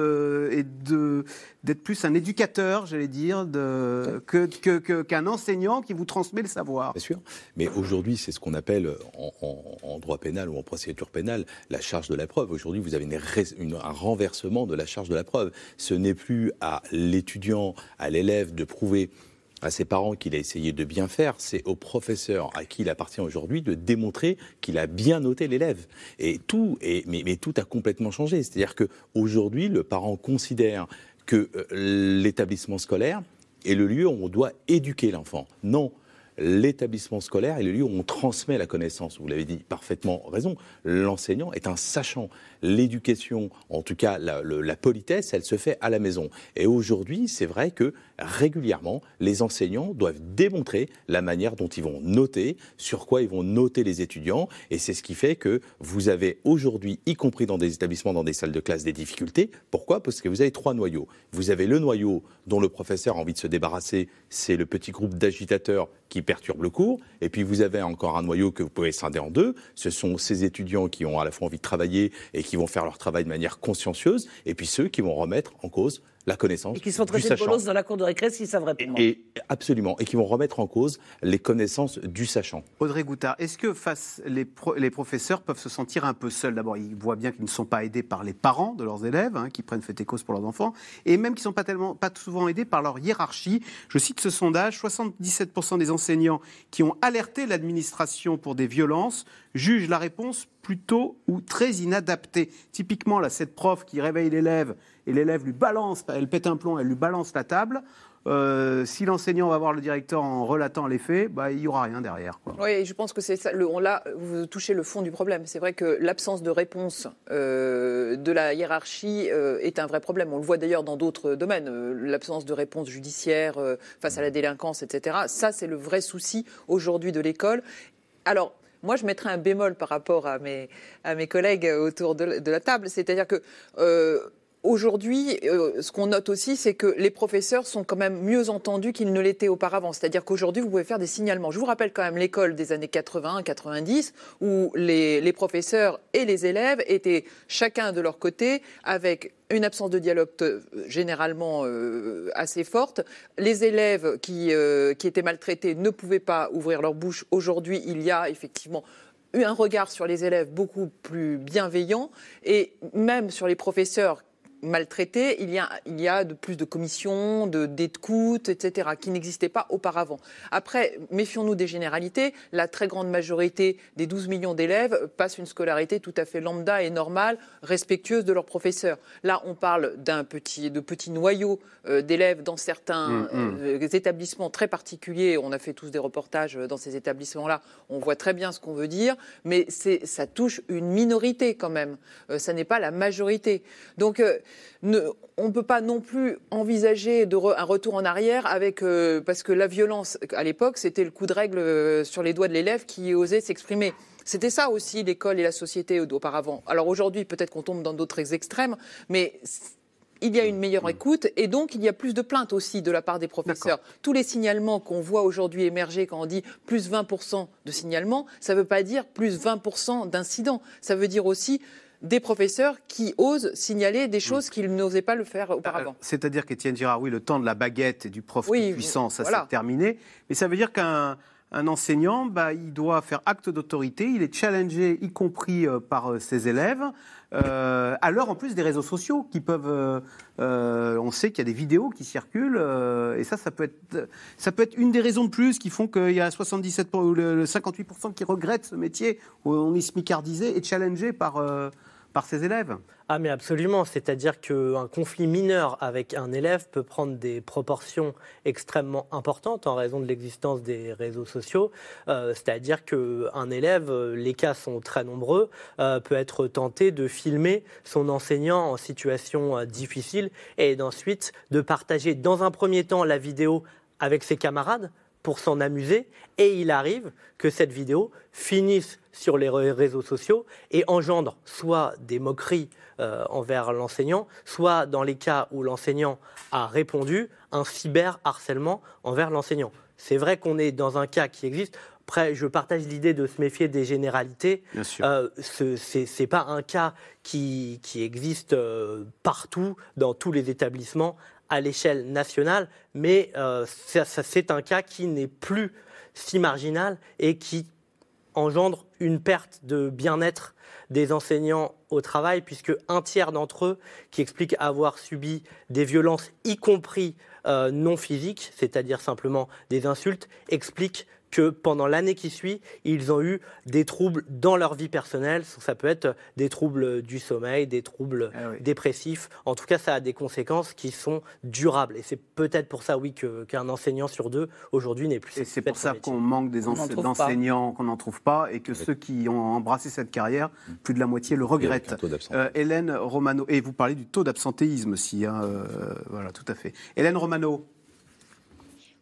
et de- d'être plus un éducateur, j'allais dire, de- que- que- que- qu'un enseignant qui vous transmet le savoir. Mais aujourd'hui, c'est ce qu'on appelle en, droit pénal ou en procédure pénale la charge de la preuve. Aujourd'hui, vous avez un renversement de la charge de la preuve. Ce n'est plus à l'étudiant, à l'élève de prouver à ses parents qu'il a essayé de bien faire, c'est au professeur à qui il appartient aujourd'hui de démontrer qu'il a bien noté l'élève. Et tout, mais tout a complètement changé. C'est-à-dire que aujourd'hui, le parent considère que euh, l'établissement scolaire est le lieu où on doit éduquer l'enfant. Non, l'établissement scolaire est le lieu où on transmet la connaissance. Vous l'avez dit parfaitement raison. L'enseignant est un sachant. L'éducation, en tout cas la, politesse, elle se fait à la maison. Et aujourd'hui, c'est vrai que régulièrement, les enseignants doivent démontrer la manière dont ils vont noter, sur quoi ils vont noter les étudiants. Et c'est ce qui fait que vous avez aujourd'hui, y compris dans des établissements, dans des salles de classe, des difficultés. Pourquoi? Parce que vous avez trois noyaux. Vous avez le noyau dont le professeur a envie de se débarrasser, c'est le petit groupe d'agitateurs qui perturbe le cours. Et puis vous avez encore un noyau que vous pouvez scinder en deux. Ce sont ces étudiants qui ont à la fois envie de travailler et vont faire leur travail de manière consciencieuse. Et puis ceux qui vont remettre en cause la connaissance Et qui sont traités de bolos dans la cour de récré s'ils savent répondre. Et absolument, et qui vont remettre en cause les connaissances du sachant. Audrey Goutard, est-ce que face les, pro- les professeurs peuvent se sentir un peu seuls? D'abord, ils voient bien qu'ils ne sont pas aidés par les parents de leurs élèves, hein, qui prennent fait et cause pour leurs enfants, et même qu'ils ne sont pas tellement, pas souvent aidés par leur hiérarchie. Je cite ce sondage 77% des enseignants qui ont alerté l'administration pour des violences jugent la réponse plutôt ou très inadaptée. Typiquement, là, cette prof qui réveille l'élève et l'élève lui balance, elle pète un plomb, elle lui balance la table. Euh, si l'enseignant va voir le directeur en relatant les faits, bah, il n'y aura rien derrière. Oui, je pense que c'est ça. Le, on l'a, vous touchez le fond du problème. C'est vrai que l'absence de réponse euh, de la hiérarchie euh, est un vrai problème. On le voit d'ailleurs dans d'autres domaines. L'absence de réponse judiciaire face à la délinquance, etc. Ça, c'est le vrai souci aujourd'hui de l'école. Alors. Moi, je mettrais un bémol par rapport à mes, collègues autour de, la table. C'est-à-dire que Aujourd'hui, euh, ce qu'on note aussi, c'est que les professeurs sont quand même mieux entendus qu'ils ne l'étaient auparavant. C'est-à-dire qu'aujourd'hui, vous pouvez faire des signalements. Je vous rappelle quand même l'école des années 80-90, où les, professeurs et les élèves étaient chacun de leur côté, avec une absence de dialogue euh, généralement euh, assez forte. Les élèves qui, qui étaient maltraités ne pouvaient pas ouvrir leur bouche. Aujourd'hui, il y a effectivement eu un regard sur les élèves beaucoup plus bienveillant et même sur les professeurs maltraités, il y a, il y a de plus de commissions, de d'écoute, etc., qui n'existaient pas auparavant. Après, méfions-nous des généralités. La très grande majorité des 12 millions d'élèves passent une scolarité tout à fait lambda et normale, respectueuse de leurs professeurs. Là, on parle d'un petit, de petits noyaux euh, d'élèves dans certains Mm, mm. euh, établissements très particuliers. On a fait tous des reportages dans ces établissements-là. On voit très bien ce qu'on veut dire, mais ça touche une minorité quand même. Euh, ça n'est pas la majorité. Donc, euh, ne- on ne peut pas non plus envisager de re- un retour en arrière avec euh, parce que la violence à l'époque c'était le coup de règle euh, sur les doigts de l'élève qui osait s'exprimer. C'était ça aussi l'école et la société auparavant. Alors aujourd'hui peut-être qu'on tombe dans d'autres extrêmes, mais il y a une meilleure écoute et donc il y a plus de plaintes aussi de la part des professeurs. Tous les signalements qu'on voit aujourd'hui émerger quand on dit plus 20% de signalements, ça ne veut pas dire plus 20% d'incidents. Ça veut dire aussi des professeurs qui osent signaler des choses qu'ils n'osaient pas le faire auparavant. C'est-à-dire qu'Étienne Girard, oui, le temps de la baguette et du prof Oui, puissant, ça voilà. c'est terminé. Mais ça veut dire qu'un un enseignant, bah, il doit faire acte d'autorité, il est challengé, y compris euh, par euh, ses élèves, euh, à l'heure en plus des réseaux sociaux qui peuvent. euh, euh, on sait qu'il y a des vidéos qui circulent, euh, et ça, ça peut, être, ça peut être une des raisons de plus qui font qu'il y a 77 ou le, le 58% qui regrettent ce métier où on est smicardisé et challengé par, euh, par ses élèves. Ah mais absolument, c'est-à-dire qu'un conflit mineur avec un élève peut prendre des proportions extrêmement importantes en raison de l'existence des réseaux sociaux. Euh, c'est-à-dire qu'un élève, euh, les cas sont très nombreux, euh, peut être tenté de filmer son enseignant en situation difficile et d'ensuite de partager dans un premier temps la vidéo avec ses camarades pour s'en amuser et il arrive que cette vidéo finisse sur les ré- réseaux sociaux et engendre soit des moqueries euh, envers l'enseignant, soit dans les cas où l'enseignant a répondu, un cyberharcèlement envers l'enseignant. C'est vrai qu'on est dans un cas qui existe. Après, je partage l'idée de se méfier des généralités. Bien sûr. Euh, ce n'est pas un cas qui, qui existe euh, partout, dans tous les établissements, à l'échelle nationale, mais euh, c'est un cas qui n'est plus si marginal et qui engendre une perte de bien-être des enseignants au travail, puisque un tiers d'entre eux qui expliquent avoir subi des violences, y compris euh, non physiques, c'est-à-dire simplement des insultes, expliquent que pendant l'année qui suit, ils ont eu des troubles dans leur vie personnelle. Ça peut être des troubles du sommeil, des troubles dépressifs. En tout cas, ça a des conséquences qui sont durables. Et c'est peut-être pour ça, oui, que- qu'un enseignant sur deux aujourd'hui n'est plus. Et c'est pour ça qu'on manque des ense- d'enseignants, qu'on n'en trouve pas, et que ceux qui ont embrassé cette carrière, plus de la moitié le regrettent. Euh, Hélène Romano, et vous parlez du taux d'absentéisme aussi, hein, euh, voilà, tout à fait. Hélène Romano.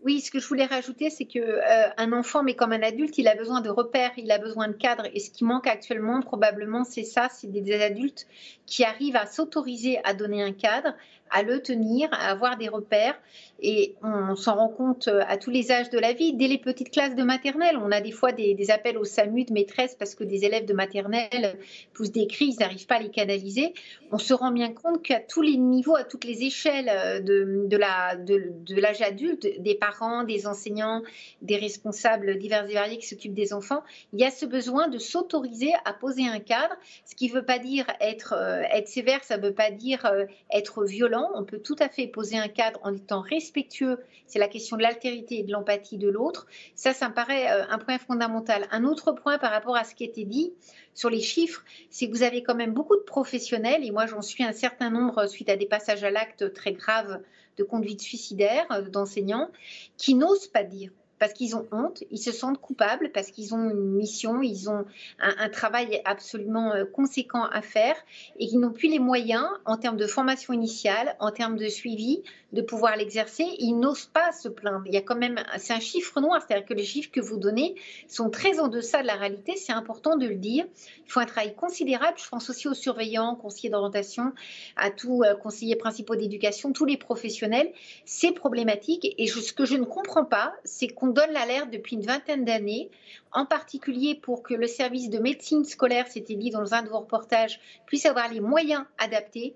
Oui, ce que je voulais rajouter, c'est que euh, un enfant, mais comme un adulte, il a besoin de repères, il a besoin de cadres. Et ce qui manque actuellement, probablement, c'est ça, c'est des, des adultes qui arrivent à s'autoriser à donner un cadre, à le tenir, à avoir des repères. Et on s'en rend compte euh, à tous les âges de la vie. Dès les petites classes de maternelle, on a des fois des, appels au SAMU de maîtresse parce que des élèves de maternelle poussent des cris, ils n'arrivent pas à les canaliser. On se rend bien compte qu'à tous les niveaux, à toutes les échelles euh, de, l'âge adulte, des parents, des enseignants, des responsables divers et variés qui s'occupent des enfants, il y a ce besoin de s'autoriser à poser un cadre, ce qui ne veut pas dire être, euh, sévère, ça ne veut pas dire être violent. On peut tout à fait poser un cadre en étant respectueux. C'est la question de l'altérité et de l'empathie de l'autre. Ça, ça me paraît euh, un point fondamental. Un autre point par rapport à ce qui a été dit sur les chiffres, c'est que vous avez quand même beaucoup de professionnels, et moi j'en suis un certain nombre suite à des passages à l'acte très graves de conduite suicidaire d'enseignants, qui n'osent pas dire parce qu'ils ont honte, ils se sentent coupables, parce qu'ils ont une mission, ils ont un, travail absolument euh, conséquent à faire et qu'ils n'ont plus les moyens en termes de formation initiale, en termes de suivi, de pouvoir l'exercer. Ils n'osent pas se plaindre. Il y a quand même, c'est un chiffre noir, c'est-à-dire que les chiffres que vous donnez sont très en deçà de la réalité. C'est important de le dire. Il faut un travail considérable. Je pense aussi aux surveillants, conseillers d'orientation, à tous euh, conseillers principaux d'éducation, tous les professionnels. C'est problématique. Et ce que je ne comprends pas, c'est qu'on donne l'alerte depuis une vingtaine d'années, en particulier pour que le service de médecine scolaire, c'était dit dans un de vos reportages, puisse avoir les moyens adaptés,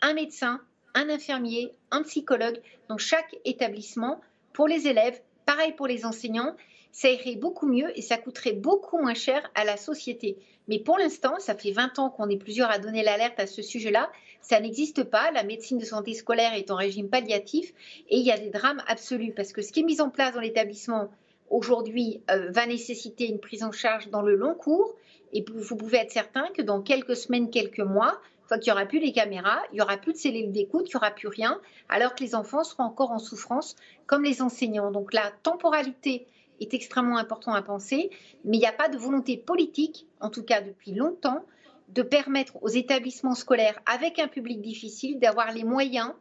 un médecin, un infirmier, un psychologue dans chaque établissement pour les élèves, pareil pour les enseignants. Ça irait beaucoup mieux et ça coûterait beaucoup moins cher à la société. Mais pour l'instant, ça fait 20 ans qu'on est plusieurs à donner l'alerte à ce sujet-là. Ça n'existe pas. La médecine de santé scolaire est en régime palliatif et il y a des drames absolus parce que ce qui est mis en place dans l'établissement aujourd'hui euh, va nécessiter une prise en charge dans le long cours. Et vous pouvez être certain que dans quelques semaines, quelques mois, fois qu'il n'y aura plus les caméras, il n'y aura plus de cellules d'écoute, il n'y aura plus rien, alors que les enfants seront encore en souffrance, comme les enseignants. Donc la temporalité est extrêmement important à penser, mais il n'y a pas de volonté politique, en tout cas depuis longtemps, de permettre aux établissements scolaires, avec un public difficile, d'avoir les moyens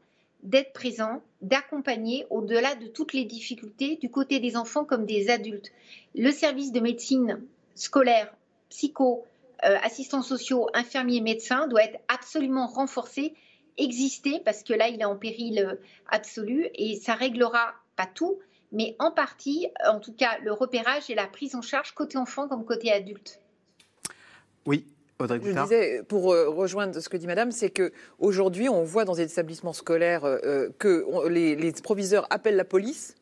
d'être présents, d'accompagner au-delà de toutes les difficultés du côté des enfants comme des adultes. Le service de médecine scolaire, psycho, assistants sociaux, infirmiers, médecins doit être absolument renforcé, exister, parce que là, il est en péril euh, absolu et ça réglera pas tout, mais en partie, en tout cas, le repérage et la prise en charge côté enfant comme côté adulte. Oui, je disais, pour euh, rejoindre ce que dit Madame, c'est que aujourd'hui, on voit dans les établissements scolaires euh, que on, les, les, proviseurs appellent la police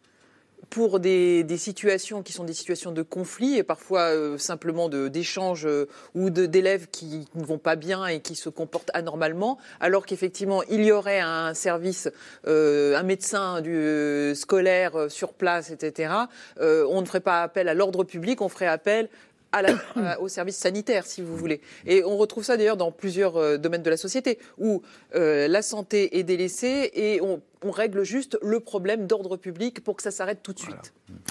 pour des, situations qui sont des situations de conflit et parfois euh, simplement d'échanges euh, ou d'élèves qui ne vont pas bien et qui se comportent anormalement, alors qu'effectivement il y aurait un service, euh, un médecin du, euh, scolaire sur place, etc. on ne ferait pas appel à l'ordre public, on ferait appel à la, à, au service sanitaire, si vous voulez. Et on retrouve ça d'ailleurs dans plusieurs euh, domaines de la société, où euh, la santé est délaissée et on, on, règle juste le problème d'ordre public pour que ça s'arrête tout de suite. Voilà.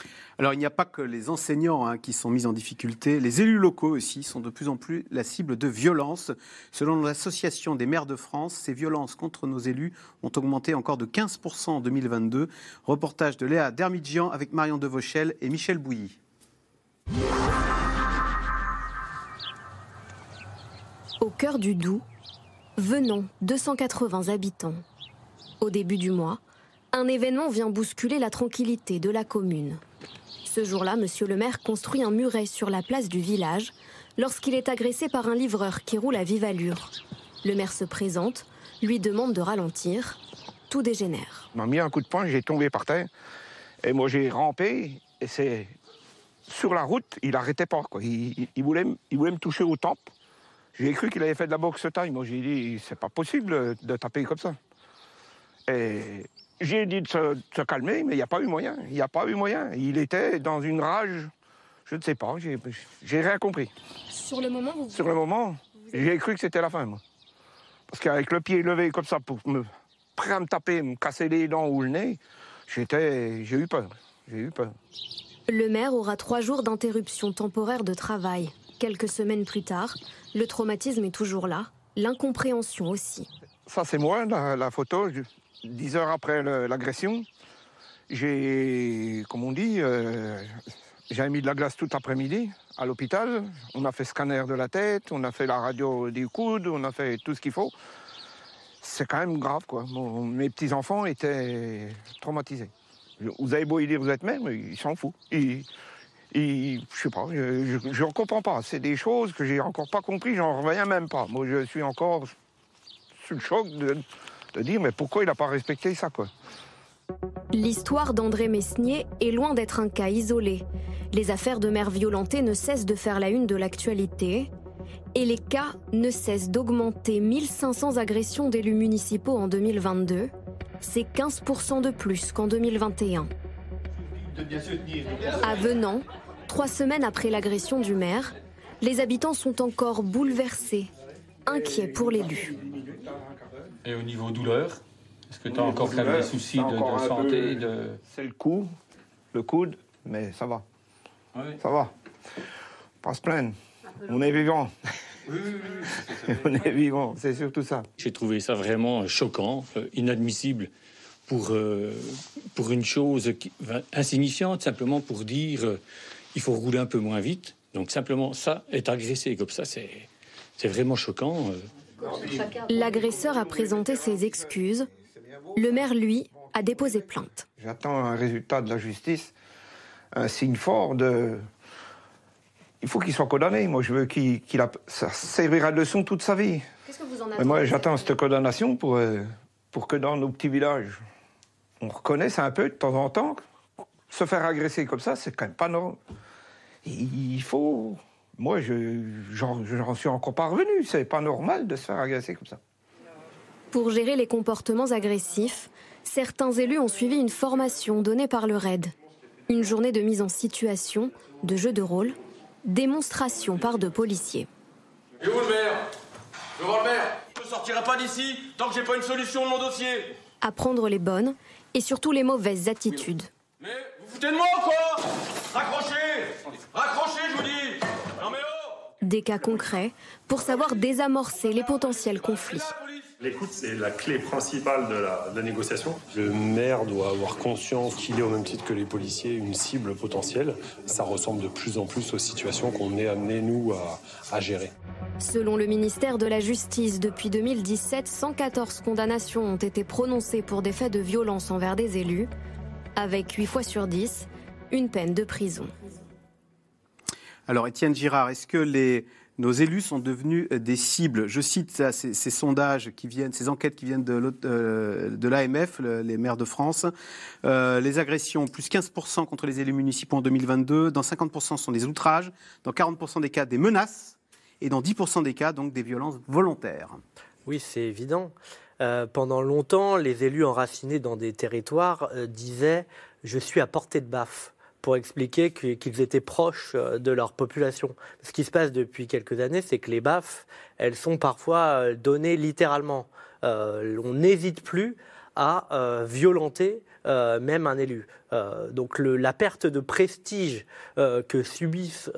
Alors il n'y a pas que les enseignants hein, qui sont mis en difficulté, les élus locaux aussi sont de plus en plus la cible de violences. Selon l'Association des maires de France, ces violences contre nos élus ont augmenté encore de 15% en 2022. Reportage de Léa Dermidjian avec Marion Devauchel et Michel Bouilly. Au cœur du Doubs, venons 280 habitants. Au début du mois, un événement vient bousculer la tranquillité de la commune. Ce jour-là, monsieur le maire construit un muret sur la place du village lorsqu'il est agressé par un livreur qui roule à vive allure. Le maire se présente, lui demande de ralentir. Tout dégénère. Il m'a mis un coup de poing, j'ai tombé par terre. Et moi, j'ai rampé. Et c'est sur la route, il n'arrêtait pas. Il, voulait, il voulait me toucher aux tempes. J'ai cru qu'il avait fait de la boxe taille. Moi, j'ai dit, c'est pas possible de taper comme ça. Et j'ai dit de se, de se, calmer, mais il n'y a pas eu moyen. Il n'y a pas eu moyen. Il était dans une rage. Je ne sais pas. J'ai rien compris. Sur le moment, vous... Sur le moment, j'ai cru que c'était la fin, moi. Parce qu'avec le pied levé comme ça pour me prêt à me taper, me casser les dents ou le nez, j'étais, j'ai eu peur. J'ai eu peur. Le maire aura trois jours d'interruption temporaire de travail. Quelques semaines plus tard, le traumatisme est toujours là, l'incompréhension aussi. Ça, c'est moi, la, photo, dix heures après l'agression. J'ai, comme on dit, euh, j'ai mis de la glace tout après-midi à l'hôpital. On a fait scanner de la tête, on a fait la radio du coude, on a fait tout ce qu'il faut. C'est quand même grave, quoi. Mes petits-enfants étaient traumatisés. Vous avez beau y dire vous êtes mais ils s'en foutent. Ils- je sais pas, je ne comprends pas. C'est des choses que j'ai encore pas compris, j'en reviens même pas. Moi, je suis encore sous le choc de, dire, mais pourquoi il n'a pas respecté ça, quoi? L'histoire d'André Mesnier est loin d'être un cas isolé. Les affaires de mères violentées ne cessent de faire la une de l'actualité. Et les cas ne cessent d'augmenter 1500 agressions d'élus municipaux en 2022. C'est 15% de plus qu'en 2021. À Venant, trois semaines après l'agression du maire, les habitants sont encore bouleversés, inquiets pour l'élu. Et au niveau douleur, est-ce que tu as Oui, encore douleur, des soucis de, santé peu- de... C'est le cou, le coude, mais ça va. Ça va. Pas se plaindre. On est vivant. On est vivant, c'est surtout ça. J'ai trouvé ça vraiment choquant, euh, inadmissible pour, euh, pour une chose qui- insignifiante, simplement pour dire euh, il faut rouler un peu moins vite. Donc simplement ça, être agressé comme ça, c'est c'est vraiment choquant. euh. L'agresseur a présenté ses excuses. Le maire, lui, a déposé plainte. J'attends un résultat de la justice, un signe fort de. Il faut qu'il soit condamné. Moi, je veux qu'il qu'il a... Ça servira de leçon toute sa vie. Qu'est-ce que vous en Mais moi, j'attends cette condamnation pour, euh, pour que dans nos petits villages, on reconnaisse un peu de temps en temps. Se faire agresser comme ça, c'est quand même pas normal. Il faut. Moi, je- j'en j'en suis encore pas revenu. C'est pas normal de se faire agresser comme ça. Pour gérer les comportements agressifs, certains élus ont suivi une formation donnée par le RAID. Une journée de mise en situation, de jeu de rôle, démonstration par deux policiers. Et où le maire? Je voir le maire Je ne sortirai pas d'ici tant que j'ai pas une solution de mon dossier Apprendre les bonnes et surtout les mauvaises attitudes. Vous foutez de moi ou quoi? Raccrochez! Raccrochez, je vous dis! Non mais oh! Des cas concrets pour savoir désamorcer les potentiels conflits. L'écoute, c'est la clé principale de la, de la négociation. Le maire doit avoir conscience qu'il est, au même titre que les policiers, une cible potentielle. Ça ressemble de plus en plus aux situations qu'on est amené, nous, à, à gérer. Selon le ministère de la Justice, depuis 2017, 114 condamnations ont été prononcées pour des faits de violence envers des élus, avec 8 fois sur 10, une peine de prison. Alors, Étienne Girard, est-ce que les, nos élus sont devenus euh, des cibles Je cite ces, sondages qui viennent, ces enquêtes qui viennent de, euh, l'AMF, le- les maires de France. Euh, les agressions, plus 15% contre les élus municipaux en 2022. Dans 50% sont des outrages. Dans 40% des cas, des menaces. Et dans 10% des cas, donc, des violences volontaires. Oui, c'est évident. Euh, pendant longtemps, les élus enracinés dans des territoires euh, disaient Je suis à portée de baffe pour expliquer que- qu'ils étaient proches euh, de leur population. Ce qui se passe depuis quelques années, c'est que les baffes, elles sont parfois euh, données littéralement. Euh, on n'hésite plus à violenter même un élu. Donc la perte de prestige que subissent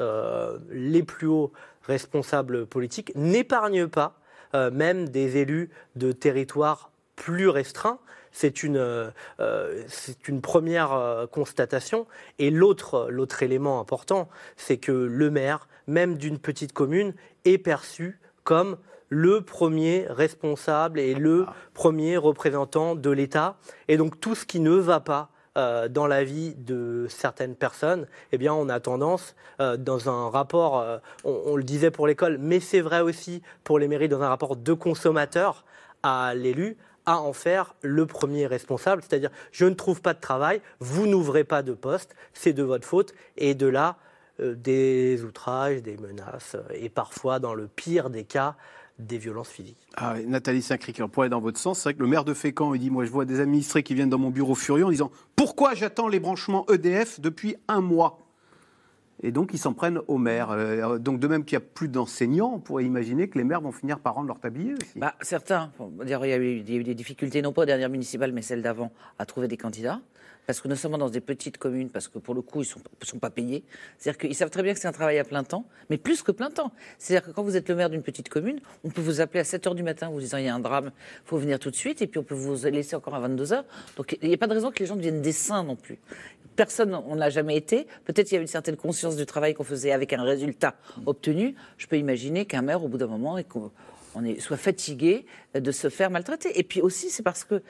les plus hauts responsables politiques n'épargne pas même des élus de territoires plus restreints. C'est une, euh, euh, c'est une première euh, constatation. Et l'autre, l'autre élément important, c'est que le maire, même d'une petite commune, est perçu comme le premier responsable et le premier représentant de l'État. Et donc tout ce qui ne va pas euh, dans la vie de certaines personnes, eh bien, on a tendance, euh, dans un rapport, euh, on, on le disait pour l'école, mais c'est vrai aussi pour les mairies, dans un rapport de consommateur à l'élu, à en faire le premier responsable. C'est-à-dire, je ne trouve pas de travail, vous n'ouvrez pas de poste, c'est de votre faute. Et de là, euh, des outrages, des menaces, euh, et parfois, dans le pire des cas, des violences physiques. Ah, Nathalie Saint-Cric, pour aller dans votre sens, c'est vrai que le maire de Fécamp, il dit Moi, je vois des administrés qui viennent dans mon bureau furieux en disant Pourquoi j'attends les branchements EDF depuis un mois? Et donc, ils s'en prennent au maire. Euh, donc, de même qu'il n'y a plus d'enseignants, on pourrait imaginer que les maires vont finir par rendre leur tablier aussi. Bah, certains, il y, a eu, il y a eu des difficultés, non pas aux dernières municipales, mais celles d'avant, à trouver des candidats. Parce que nous sommes dans des petites communes, parce que pour le coup, ils ne sont, pas payés. C'est-à-dire qu'ils savent très bien que c'est un travail à plein temps, mais plus que plein temps. C'est-à-dire que quand vous êtes le maire d'une petite commune, on peut vous appeler à 7 h du matin, vous disant il y a un drame, il faut venir tout de suite, et puis on peut vous laisser encore à 22 h Donc il n'y a pas de raison que les gens deviennent des saints non plus. Personne, on n'a jamais été. Peut-être il y a une certaine conscience du travail qu'on faisait avec un résultat obtenu. Je peux imaginer qu'un maire, au bout d'un moment, on est, soit fatigué de se faire maltraiter. Et puis aussi, c'est parce que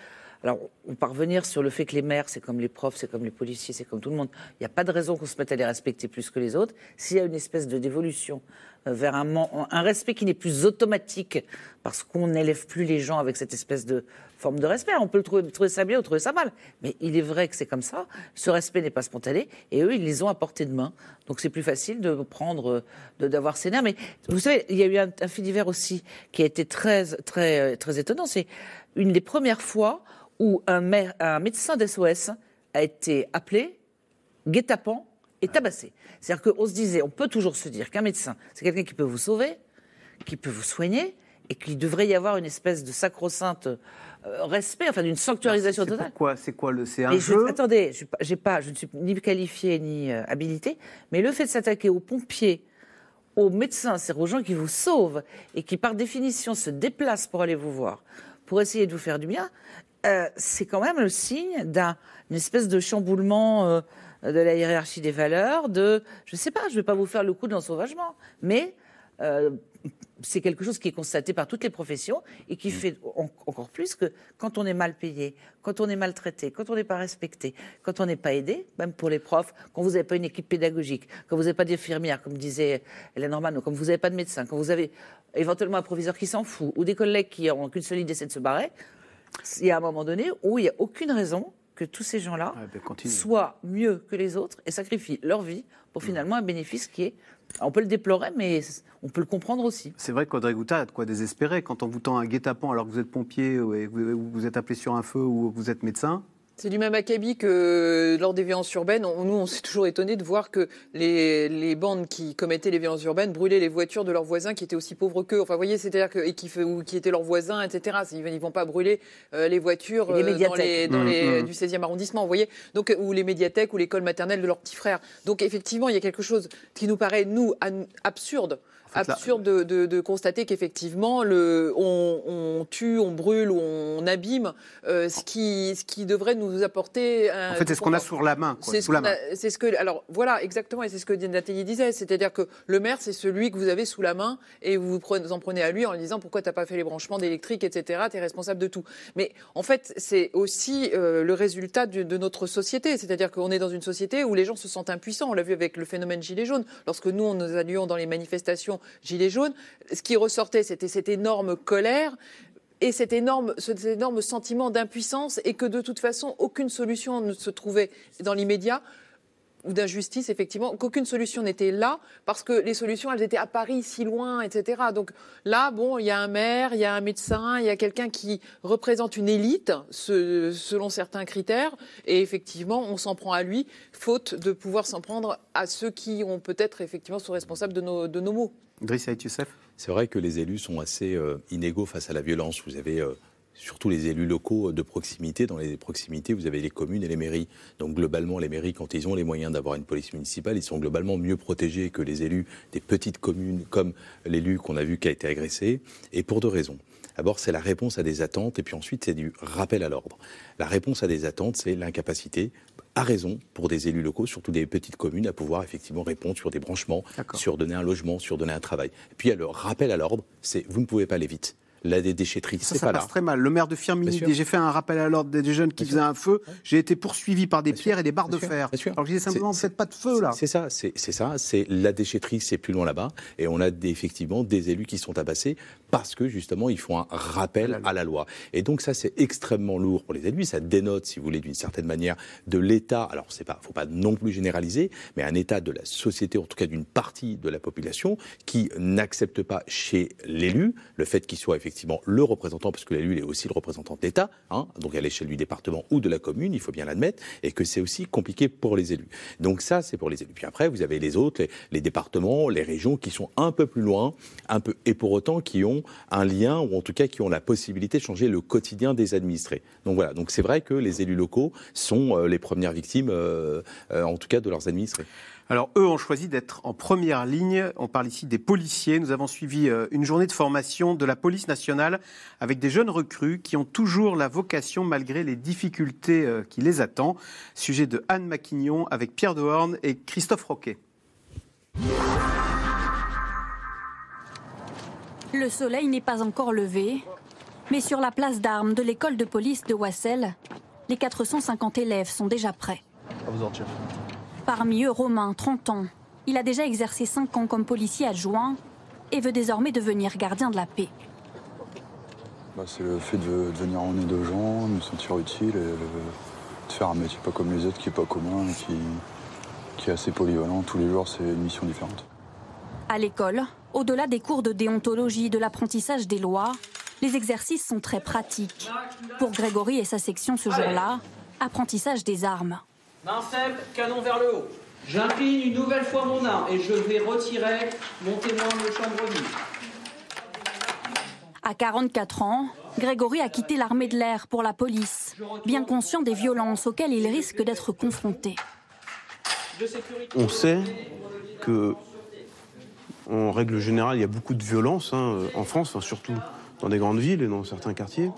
alors, on va revenir sur le fait que les maires, c'est comme les profs, c'est comme les policiers, c'est comme tout le monde. Il n'y a pas de raison qu'on se mette à les respecter plus que les autres. S'il y a une espèce de dévolution euh, vers un, un respect qui n'est plus automatique, parce qu'on n'élève plus les gens avec cette espèce de forme de respect. On peut le trouver, trouver ça bien ou trouver ça mal. Mais il est vrai que c'est comme ça. Ce respect n'est pas spontané. Et eux, ils les ont à portée de main. Donc c'est plus facile de prendre, d'avoir ces nerfs. Mais vous savez, il y a eu un, un fait divers aussi qui a été très, très, très étonnant. C'est une des premières fois où un, un médecin d'SOS a été appelé, guet-apens et tabassé. C'est-à-dire qu'on se disait, on peut toujours se dire qu'un médecin, c'est quelqu'un qui peut vous sauver, qui peut vous soigner, et qu'il devrait y avoir une espèce de sacro-sainte respect, enfin d'une sanctuarisation totale. Pourquoi C'est quoi le C'est un jeu Attendez, je, j'ai pas, je ne suis ni qualifiée ni euh, habilitée, mais le fait de s'attaquer aux pompiers, aux médecins, c'est aux gens qui vous sauvent et qui par définition se déplacent pour aller vous voir, pour essayer de vous faire du bien, euh, c'est quand même le signe d'une espèce de chamboulement euh, de la hiérarchie des valeurs, de, je ne sais pas, je ne vais pas vous faire le coup de l'ensauvagement, mais euh, c'est quelque chose qui est constaté par toutes les professions et qui fait encore plus que quand on est mal payé, quand on est maltraité, quand on n'est pas respecté, quand on n'est pas aidé, même pour les profs, quand vous n'avez pas une équipe pédagogique, quand vous n'avez pas d'infirmière, comme disait Hélène Norman, ou quand vous n'avez pas de médecin, quand vous avez éventuellement un proviseur qui s'en fout, ou des collègues qui n'ont qu'une seule idée, c'est de se barrer, il y a un moment donné où il n'y a aucune raison que tous ces gens-là ben, soient mieux que les autres et sacrifient leur vie pour finalement un bénéfice qui est on peut le déplorer, mais on peut le comprendre aussi. C'est vrai qu'Audrey Gouta a de quoi désespérer. Quand on vous tend un guet-apens alors que vous êtes pompier ou vous êtes appelé sur un feu ou vous êtes médecin, c'est du même acabit que lors des violences urbaines. nous, on s'est toujours étonné de voir que les, bandes qui commettaient les violences urbaines brûlaient les voitures de leurs voisins qui étaient aussi pauvres qu'eux. Enfin, vous voyez, c'est-à-dire que et qui, ou qui étaient leurs voisins, etc. Ils ne vont pas brûler euh, les voitures les euh, dans les, dans les, mmh, mmh. du 16e arrondissement, vous voyez, donc ou les médiathèques ou l'école maternelle de leurs petits frères. Donc effectivement, il y a quelque chose qui nous paraît nous absurde absurde de, constater qu'effectivement, on, on, tue, on brûle ou on abîme euh, ce, qui, ce qui devrait nous apporter. Un, en fait, c'est ce qu'on a sur la main. C'est ce, ce, que. Alors voilà, exactement, et c'est ce que Nathalie disait, c'est-à-dire que le maire, c'est celui que vous avez sous la main et vous vous en prenez à lui en lui disant pourquoi tu n'as pas fait les branchements d'électrique, etc. Tu es responsable de tout. Mais en fait, c'est aussi euh, le résultat de, de notre société, c'est-à-dire qu'on est dans une société où les gens se sentent impuissants. On l'a vu avec le phénomène gilet jaune. Lorsque nous, on nous allions dans les manifestations Gilets jaunes, ce qui ressortait, c'était cette énorme colère et cet énorme, cet énorme sentiment d'impuissance et que de toute façon, aucune solution ne se trouvait dans l'immédiat ou d'injustice, effectivement, qu'aucune solution n'était là, parce que les solutions, elles étaient à Paris, si loin, etc. Donc là, bon, il y a un maire, il y a un médecin, il y a quelqu'un qui représente une élite, selon certains critères, et effectivement, on s'en prend à lui, faute de pouvoir s'en prendre à ceux qui ont peut-être, effectivement, sont responsables de nos, de nos maux. Driss Youssef? C'est vrai que les élus sont assez euh, inégaux face à la violence. Vous avez euh, surtout les élus locaux de proximité. Dans les proximités, vous avez les communes et les mairies. Donc globalement, les mairies, quand ils ont les moyens d'avoir une police municipale, ils sont globalement mieux protégés que les élus des petites communes, comme l'élu qu'on a vu qui a été agressé, et pour deux raisons. D'abord, c'est la réponse à des attentes, et puis ensuite, c'est du rappel à l'ordre. La réponse à des attentes, c'est l'incapacité, à raison, pour des élus locaux, surtout des petites communes, à pouvoir effectivement répondre sur des branchements, sur donner un logement, sur donner un travail. Et puis, il y a le rappel à l'ordre, c'est vous ne pouvez pas aller vite la déchetterie. Ça, ça passe très mal. Le maire de Firmini, j'ai fait un rappel à l'ordre des jeunes qui faisaient un feu. J'ai été poursuivi par des pierres et des barres de fer. Alors je disais simplement, faites pas de feu là. C'est ça, c'est ça. C'est la déchetterie, c'est plus loin là-bas. Et on a effectivement des élus qui sont tabassés parce que justement ils font un rappel à la loi. Et donc ça, c'est extrêmement lourd pour les élus. Ça dénote, si vous voulez, d'une certaine manière, de l'État. Alors c'est pas, faut pas non plus généraliser, mais un État de la société, en tout cas d'une partie de la population, qui n'accepte pas chez l'élu le fait qu'il soit effectivement effectivement le représentant, parce que l'élu est aussi le représentant de l'État, hein, donc à l'échelle du département ou de la commune, il faut bien l'admettre, et que c'est aussi compliqué pour les élus. Donc ça, c'est pour les élus. Puis après, vous avez les autres, les, les départements, les régions qui sont un peu plus loin, un peu, et pour autant qui ont un lien, ou en tout cas qui ont la possibilité de changer le quotidien des administrés. Donc voilà, donc c'est vrai que les élus locaux sont euh, les premières victimes, euh, euh, en tout cas de leurs administrés. Alors eux ont choisi d'être en première ligne. On parle ici des policiers. Nous avons suivi euh, une journée de formation de la police nationale avec des jeunes recrues qui ont toujours la vocation malgré les difficultés euh, qui les attendent. Sujet de Anne Maquignon avec Pierre Dehorne et Christophe Roquet. Le soleil n'est pas encore levé, mais sur la place d'armes de l'école de police de Wassel, les 450 élèves sont déjà prêts. À vous ordres, chef. Parmi eux, Romain, 30 ans. Il a déjà exercé 5 ans comme policier adjoint et veut désormais devenir gardien de la paix. Bah, c'est le fait de, de venir en aide de gens, de me sentir utile et le- de faire un métier pas comme les autres qui est pas commun et qui, qui est assez polyvalent. Tous les jours, c'est une mission différente. À l'école, au-delà des cours de déontologie, de l'apprentissage des lois, les exercices sont très pratiques. Pour Grégory et sa section ce jour-là, apprentissage des armes. Main faible, canon vers le haut. J'incline une nouvelle fois mon arme et je vais retirer mon témoin de chambre vide. À 44 ans, Grégory a quitté l'armée de l'air pour la police, bien conscient des violences auxquelles il risque d'être confronté. On sait que, en règle générale, il y a beaucoup de violence hein, en France, enfin, surtout dans des grandes villes et dans certains quartiers.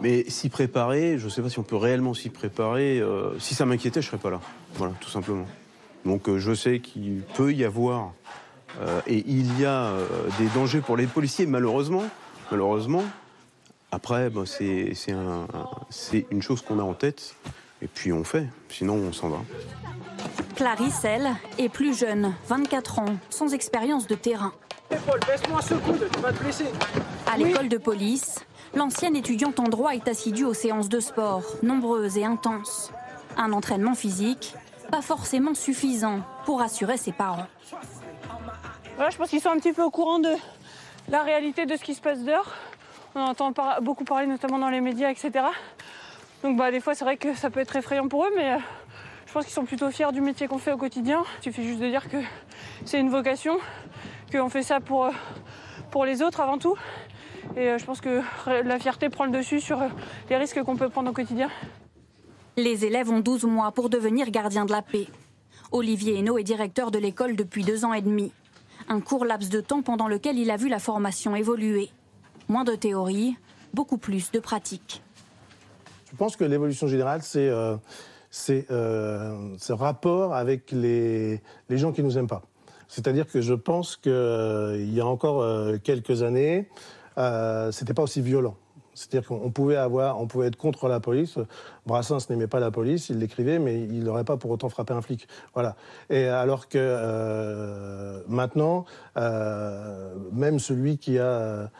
Mais s'y préparer, je ne sais pas si on peut réellement s'y préparer. euh, si ça m'inquiétait, je ne serais pas là. Voilà, tout simplement. Donc euh, je sais qu'il peut y avoir euh, et il y a euh, des dangers pour les policiers, malheureusement. Malheureusement. Après, ben, c'est c'est un- un- c'est une chose qu'on a en tête et puis on fait. Sinon, on s'en va. Clarisse, elle, est plus jeune, 24 ans, sans expérience de terrain. Paul, baisse-moi ce coude, tu vas te blesser. À l'école de police, l'ancienne étudiante en droit est assidue aux séances de sport, nombreuses et intenses. Un entraînement physique, pas forcément suffisant pour assurer ses parents. Voilà, je pense qu'ils sont un petit peu au courant de la réalité de ce qui se passe dehors. On entend par- beaucoup parler, notamment dans les médias, etc. Donc bah, des fois, c'est vrai que ça peut être effrayant pour eux, mais euh, je pense qu'ils sont plutôt fiers du métier qu'on fait au quotidien. Il suffit juste de dire que c'est une vocation, qu'on fait ça pour, euh, pour les autres avant tout. Et euh, je pense que la fierté prend le dessus sur euh, les risques qu'on peut prendre au quotidien. Les élèves ont 12 mois pour devenir gardiens de la paix. Olivier Hainaut est directeur de l'école depuis deux ans et demi. Un court laps de temps pendant lequel il a vu la formation évoluer. Moins de théorie, beaucoup plus de pratique. Je pense que l'évolution générale, c'est euh, c'est, euh, ce rapport avec les, les gens qui nous aiment pas. C'est-à-dire que je pense qu'il y a encore euh, quelques années, euh, c'était pas aussi violent. C'est-à-dire qu'on pouvait avoir, on pouvait être contre la police. Brassens n'aimait pas la police, il l'écrivait, mais il n'aurait pas pour autant frappé un flic. Voilà. Et alors que euh, maintenant, euh, même celui qui a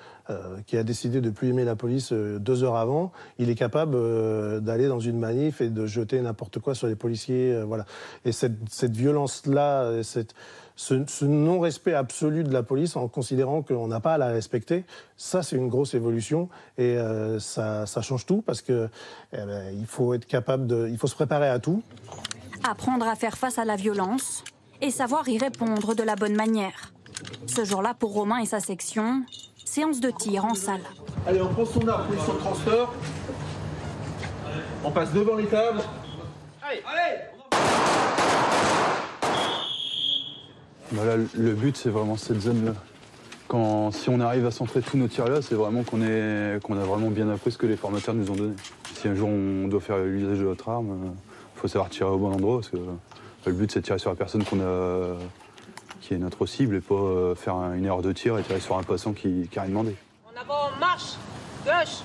qui a décidé de plus aimer la police deux heures avant, il est capable d'aller dans une manif et de jeter n'importe quoi sur les policiers. voilà. Et cette, cette violence-là, cette, ce, ce non-respect absolu de la police en considérant qu'on n'a pas à la respecter, ça c'est une grosse évolution et euh, ça, ça change tout parce que eh ben, il faut être capable de, il faut se préparer à tout. Apprendre à faire face à la violence et savoir y répondre de la bonne manière. Ce jour-là, pour Romain et sa section, séance de tir en salle. Allez, on prend son arme, position de transfert. On passe devant les tables. Allez, allez Bah le but, c'est vraiment cette zone-là. Quand, si on arrive à centrer tous nos tirs là, c'est vraiment qu'on a vraiment bien appris ce que les formateurs nous ont donné. Si un jour on doit faire l'usage de notre arme, il faut savoir tirer au bon endroit. Parce que euh, le but, c'est de tirer sur la personne a, qui est notre cible et pas euh, faire un- une erreur de tir et tirer sur un passant qui n'a rien demandé. En avant, marche Gauche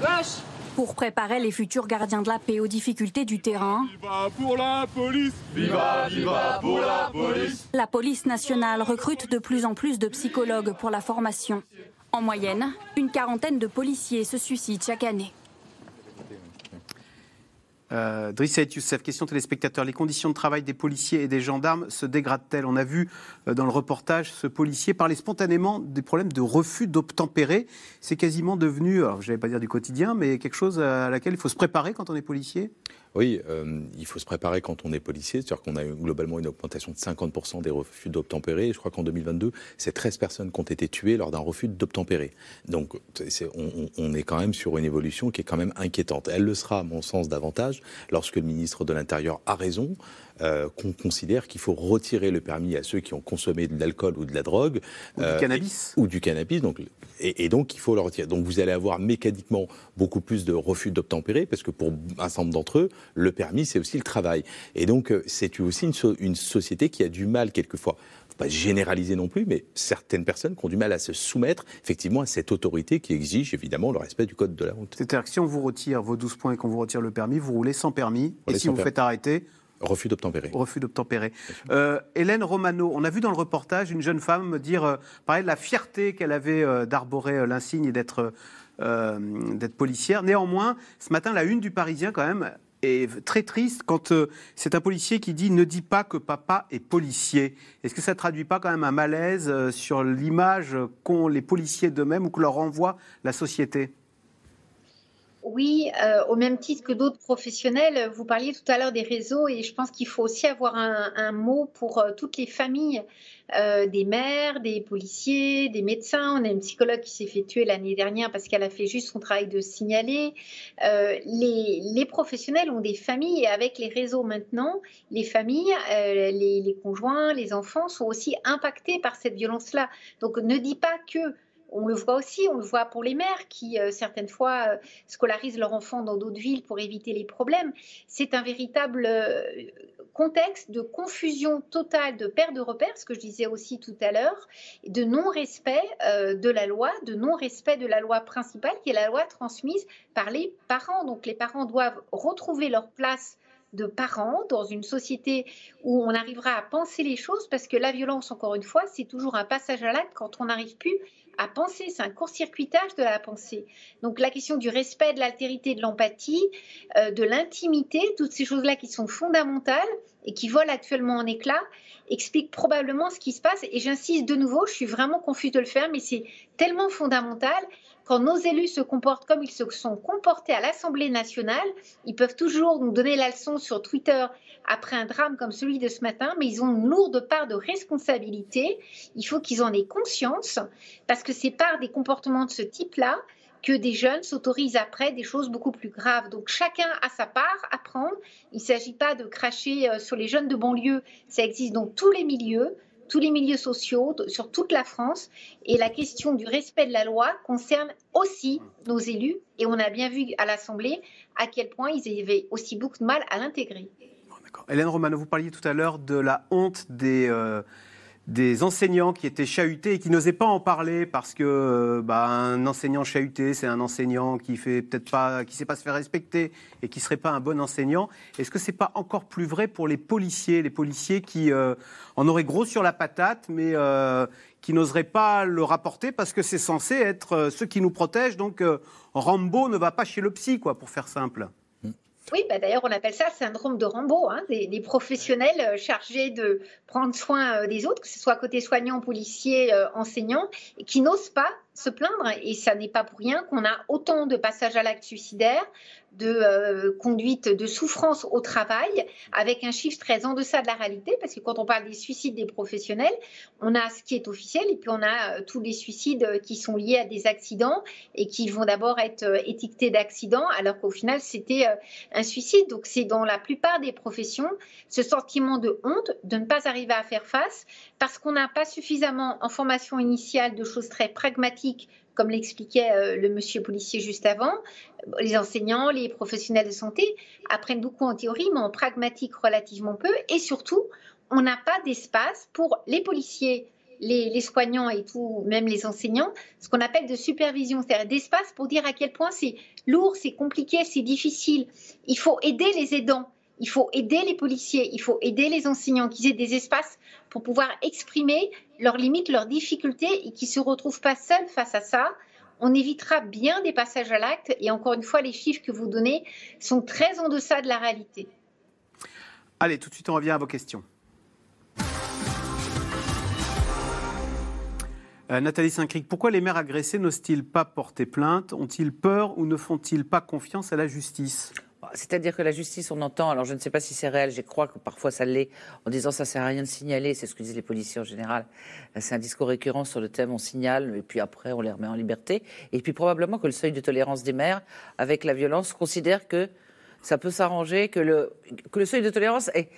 Gauche Pour préparer les futurs gardiens de la paix aux difficultés du terrain, Viva pour la police Viva, viva pour la police la police nationale recrute de plus en plus de psychologues pour la formation. En moyenne, une quarantaine de policiers se suicident chaque année. Euh, Drissa et Youssef, question téléspectateur. Les conditions de travail des policiers et des gendarmes se dégradent-elles? On a vu euh, dans le reportage ce policier parler spontanément des problèmes de refus d'obtempérer. C'est quasiment devenu, je n'allais pas dire du quotidien, mais quelque chose à laquelle il faut se préparer quand on est policier? Oui, euh, il faut se préparer quand on est policier. C'est-à-dire qu'on a eu globalement une augmentation de 50% des refus d'obtempérer. Je crois qu'en 2022, c'est 13 personnes qui ont été tuées lors d'un refus d'obtempérer. Donc on, on est quand même sur une évolution qui est quand même inquiétante. Elle le sera, à mon sens, davantage lorsque le ministre de l'Intérieur a raison. Euh, qu'on considère qu'il faut retirer le permis à ceux qui ont consommé de l'alcool ou de la drogue. Ou du cannabis. Ou du cannabis. Donc, et, et donc, il faut le retirer. Donc, vous allez avoir mécaniquement beaucoup plus de refus d'obtempérer, parce que pour un certain nombre d'entre eux, le permis, c'est aussi le travail. Et donc, euh, c'est aussi une, so- une société qui a du mal, quelquefois, pas généraliser non plus, mais certaines personnes qui ont du mal à se soumettre, effectivement, à cette autorité qui exige, évidemment, le respect du code de la route. C'est-à-dire que si on vous retire vos 12 points et qu'on vous retire le permis, vous roulez sans permis. Roulez et si vous permis. faites arrêter, Refus d'obtempérer. refus d'obtempérer. Euh, Hélène Romano, on a vu dans le reportage une jeune femme me dire, euh, pareil, la fierté qu'elle avait euh, d'arborer euh, l'insigne et d'être policière. Néanmoins, ce matin, la une du Parisien, quand même, est très triste quand c'est un policier qui dit ne dis pas que papa est policier. Est-ce que ça traduit pas quand même un malaise sur l'image qu'ont les policiers d'eux-mêmes ou que leur renvoie la société? Oui, euh, au même titre que d'autres professionnels, vous parliez tout à l'heure des réseaux et je pense qu'il faut aussi avoir un, mot pour euh, toutes les familles, euh, des mères, des policiers, des médecins. On a une psychologue qui s'est fait tuer l'année dernière parce qu'elle a fait juste son travail de signaler. Les, professionnels ont des familles et avec les réseaux maintenant, les familles, les, les conjoints, les enfants sont aussi impactés par cette violence-là. Donc ne dis pas que on le voit aussi, on le voit pour les mères qui, euh, certaines fois, euh, scolarisent leurs enfants dans d'autres villes pour éviter les problèmes. C'est un véritable euh, contexte de confusion totale, de perte de repères, ce que je disais aussi tout à l'heure, de non-respect de la loi, de non-respect de la loi principale, qui est la loi transmise par les parents. Donc les parents doivent retrouver leur place de parents dans une société où on arrivera à penser les choses parce que la violence, encore une fois, c'est toujours un passage à l'acte quand on n'arrive plus à penser, c'est un court-circuitage de la pensée. Donc la question du respect, de l'altérité, de l'empathie, euh, de l'intimité, toutes ces choses-là qui sont fondamentales et qui volent actuellement en éclats, expliquent probablement ce qui se passe. Et j'insiste de nouveau, je suis vraiment confuse de le faire, mais c'est tellement fondamental. Quand nos élus se comportent comme ils se sont comportés à l'Assemblée nationale, ils peuvent toujours nous donner la leçon sur Twitter après un drame comme celui de ce matin, mais ils ont une lourde part de responsabilité. Il faut qu'ils en aient conscience, parce que c'est par des comportements de ce type-là que des jeunes s'autorisent après des choses beaucoup plus graves. Donc chacun a sa part à prendre. Il ne s'agit pas de cracher euh, sur les jeunes de banlieue, ça existe dans tous les milieux tous les milieux sociaux, sur toute la France. Et la question du respect de la loi concerne aussi nos élus. Et on a bien vu à l'Assemblée à quel point ils avaient aussi beaucoup de mal à l'intégrer. Hélène Romano, vous parliez tout à l'heure de la honte des, euh, des enseignants qui étaient chahutés et qui n'osaient pas en parler parce que euh, bah, un enseignant chahuté, c'est un enseignant qui fait peut-être pas, qui sait pas se faire respecter et qui serait pas un bon enseignant. Est-ce que c'est pas encore plus vrai pour les policiers, les policiers qui euh, en auraient gros sur la patate, mais euh, qui n'oseraient pas le rapporter parce que c'est censé être euh, ceux qui nous protègent. Donc euh, Rambo ne va pas chez le psy, quoi, pour faire simple. Oui, bah d'ailleurs, on appelle ça syndrome de Rambo, hein, des, professionnels euh, chargés de prendre soin euh, des autres, que ce soit côté soignant, policier, euh, enseignant, et qui n'osent pas se plaindre. Et ça n'est pas pour rien qu'on a autant de passages à l'acte suicidaire, de euh, conduite de souffrance au travail, avec un chiffre très en deçà de la réalité, parce que quand on parle des suicides des professionnels, on a ce qui est officiel, et puis on a euh, tous les suicides euh, qui sont liés à des accidents et qui vont d'abord être euh, étiquetés d'accidents, alors qu'au final, c'était un suicide. Donc c'est dans la plupart des professions ce sentiment de honte de ne pas arriver à faire face parce qu'on n'a pas suffisamment en formation initiale de choses très pragmatiques comme l'expliquait euh, le monsieur policier juste avant. Les enseignants, les professionnels de santé apprennent beaucoup en théorie, mais en pragmatique relativement peu. Et surtout, on n'a pas d'espace pour les policiers, les, les soignants et tout, même les enseignants, ce qu'on appelle de supervision, c'est-à-dire d'espace pour dire à quel point c'est lourd, c'est compliqué, c'est difficile. Il faut aider les aidants. Il faut aider les policiers, il faut aider les enseignants, qu'ils aient des espaces pour pouvoir exprimer leurs limites, leurs difficultés et qu'ils ne se retrouvent pas seuls face à ça. on évitera bien des passages à l'acte. Et encore une fois, les chiffres que vous donnez sont très en deçà de la réalité. Allez, tout de suite, on revient à vos questions. Euh, Nathalie Saint-Cric, pourquoi les maires agressés n'osent-ils pas porter plainte? Ont-ils peur ou ne font-ils pas confiance à la justice? C'est-à-dire que la justice, on entend, alors je ne sais pas si c'est réel, je crois que parfois ça l'est, en disant ça sert à rien de signaler, c'est ce que disent les policiers en général. C'est un discours récurrent sur le thème on signale, et puis après on les remet en liberté. Et puis probablement que le seuil de tolérance des maires avec la violence considère que ça peut s'arranger, que le, que le seuil de tolérance est,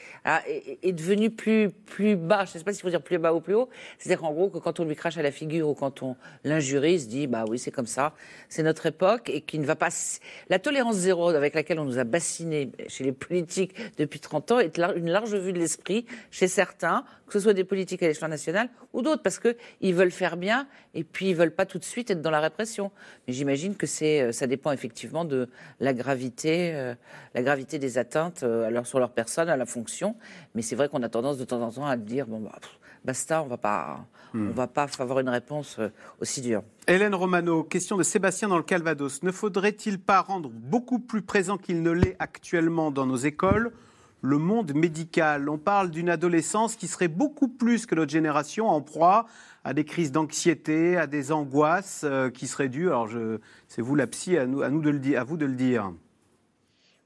est, devenu plus, plus bas. Je ne sais pas s'il faut dire plus bas ou plus haut. C'est-à-dire qu'en gros, que quand on lui crache à la figure ou quand on l'injurie, il se dit, bah oui, c'est comme ça, c'est notre époque et qui ne va pas. La tolérance zéro avec laquelle on nous a bassinés chez les politiques depuis 30 ans est une large vue de l'esprit chez certains, que ce soit des politiques à l'échelon national ou d'autres, parce qu'ils veulent faire bien et puis ils veulent pas tout de suite être dans la répression. Mais j'imagine que c'est, euh, ça dépend effectivement de la gravité, euh, la gravité des atteintes euh, alors sur leur personne, à la fonction. Mais c'est vrai qu'on a tendance de temps en temps à dire bon bah, basta, on va pas, hmm. on va pas avoir une réponse aussi dure. Hélène Romano, question de Sébastien dans le Calvados. Ne faudrait-il pas rendre beaucoup plus présent qu'il ne l'est actuellement dans nos écoles le monde médical? On parle d'une adolescence qui serait beaucoup plus que notre génération en proie à des crises d'anxiété, à des angoisses euh, qui seraient dues. Alors, c'est vous la psy, à, nous, à, nous de le, à vous de le dire.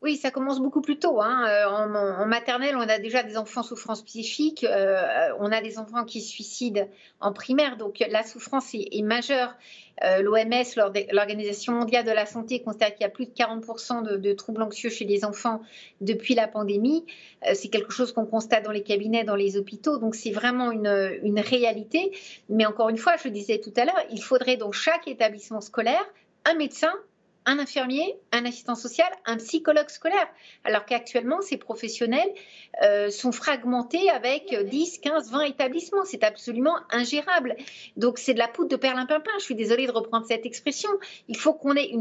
Oui, ça commence beaucoup plus tôt. Hein. Euh, en, maternelle, on a déjà des enfants souffrance psychique, euh, on a des enfants qui se suicident en primaire, donc la souffrance est, majeure. Euh, L'OMS, l'Organisation mondiale de la santé, constate qu'il y a plus de 40% de, troubles anxieux chez les enfants depuis la pandémie. c'est quelque chose qu'on constate dans les cabinets, dans les hôpitaux, donc c'est vraiment une, une réalité. Mais encore une fois, je le disais tout à l'heure, il faudrait dans chaque établissement scolaire un médecin un infirmier, un assistant social, un psychologue scolaire. Alors qu'actuellement, ces professionnels euh, sont fragmentés avec 10, 15, 20 établissements. C'est absolument ingérable. Donc c'est de la poudre de perlimpinpin. Je suis désolée de reprendre cette expression. Il faut qu'on ait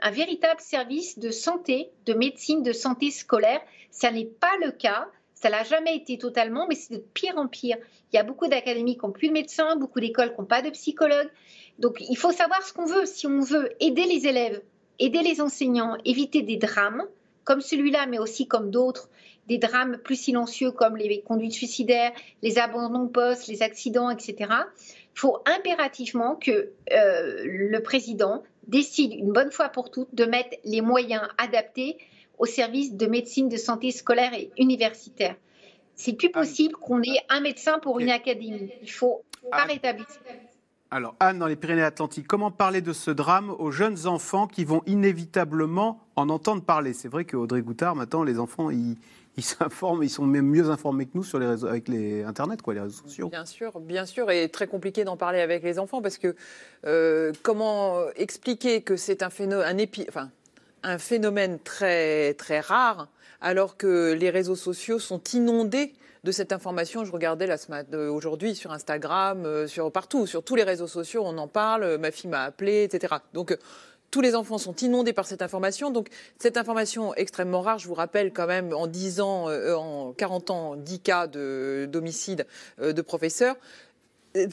un véritable service de santé, de médecine, de santé scolaire. Ça n'est pas le cas. Ça l'a jamais été totalement, mais c'est de pire en pire. Il y a beaucoup d'académies qui n'ont plus de médecins, beaucoup d'écoles qui n'ont pas de psychologues. Donc il faut savoir ce qu'on veut. Si on veut aider les élèves, aider les enseignants, éviter des drames comme celui-là, mais aussi comme d'autres, des drames plus silencieux comme les conduites suicidaires, les abandons de poste, les accidents, etc. Il faut impérativement que euh, le président décide une bonne fois pour toutes de mettre les moyens adaptés au service de médecine de santé scolaire et universitaire. C'est plus possible qu'on ait un médecin pour une académie. Il faut pas rétablir. Alors, Anne, dans les Pyrénées-Atlantiques, comment parler de ce drame aux jeunes enfants qui vont inévitablement en entendre parler? C'est vrai qu'Audrey Goutard, maintenant, les enfants, ils, s'informent, ils sont même mieux informés que nous sur les réseaux, avec les Internet, quoi, les réseaux sociaux. Bien sûr, bien sûr, et très compliqué d'en parler avec les enfants parce que euh, comment expliquer que c'est un phénomène, très rare alors que les réseaux sociaux sont inondés de cette information. Je regardais la euh, aujourd'hui sur Instagram, euh, sur partout, sur tous les réseaux sociaux, on en parle. Euh, ma fille m'a appelé, etc. Donc tous les enfants sont inondés par cette information. Donc, cette information extrêmement rare, je vous rappelle quand même, en 10 ans, en 40 ans, 10 cas d'homicide de, de professeurs.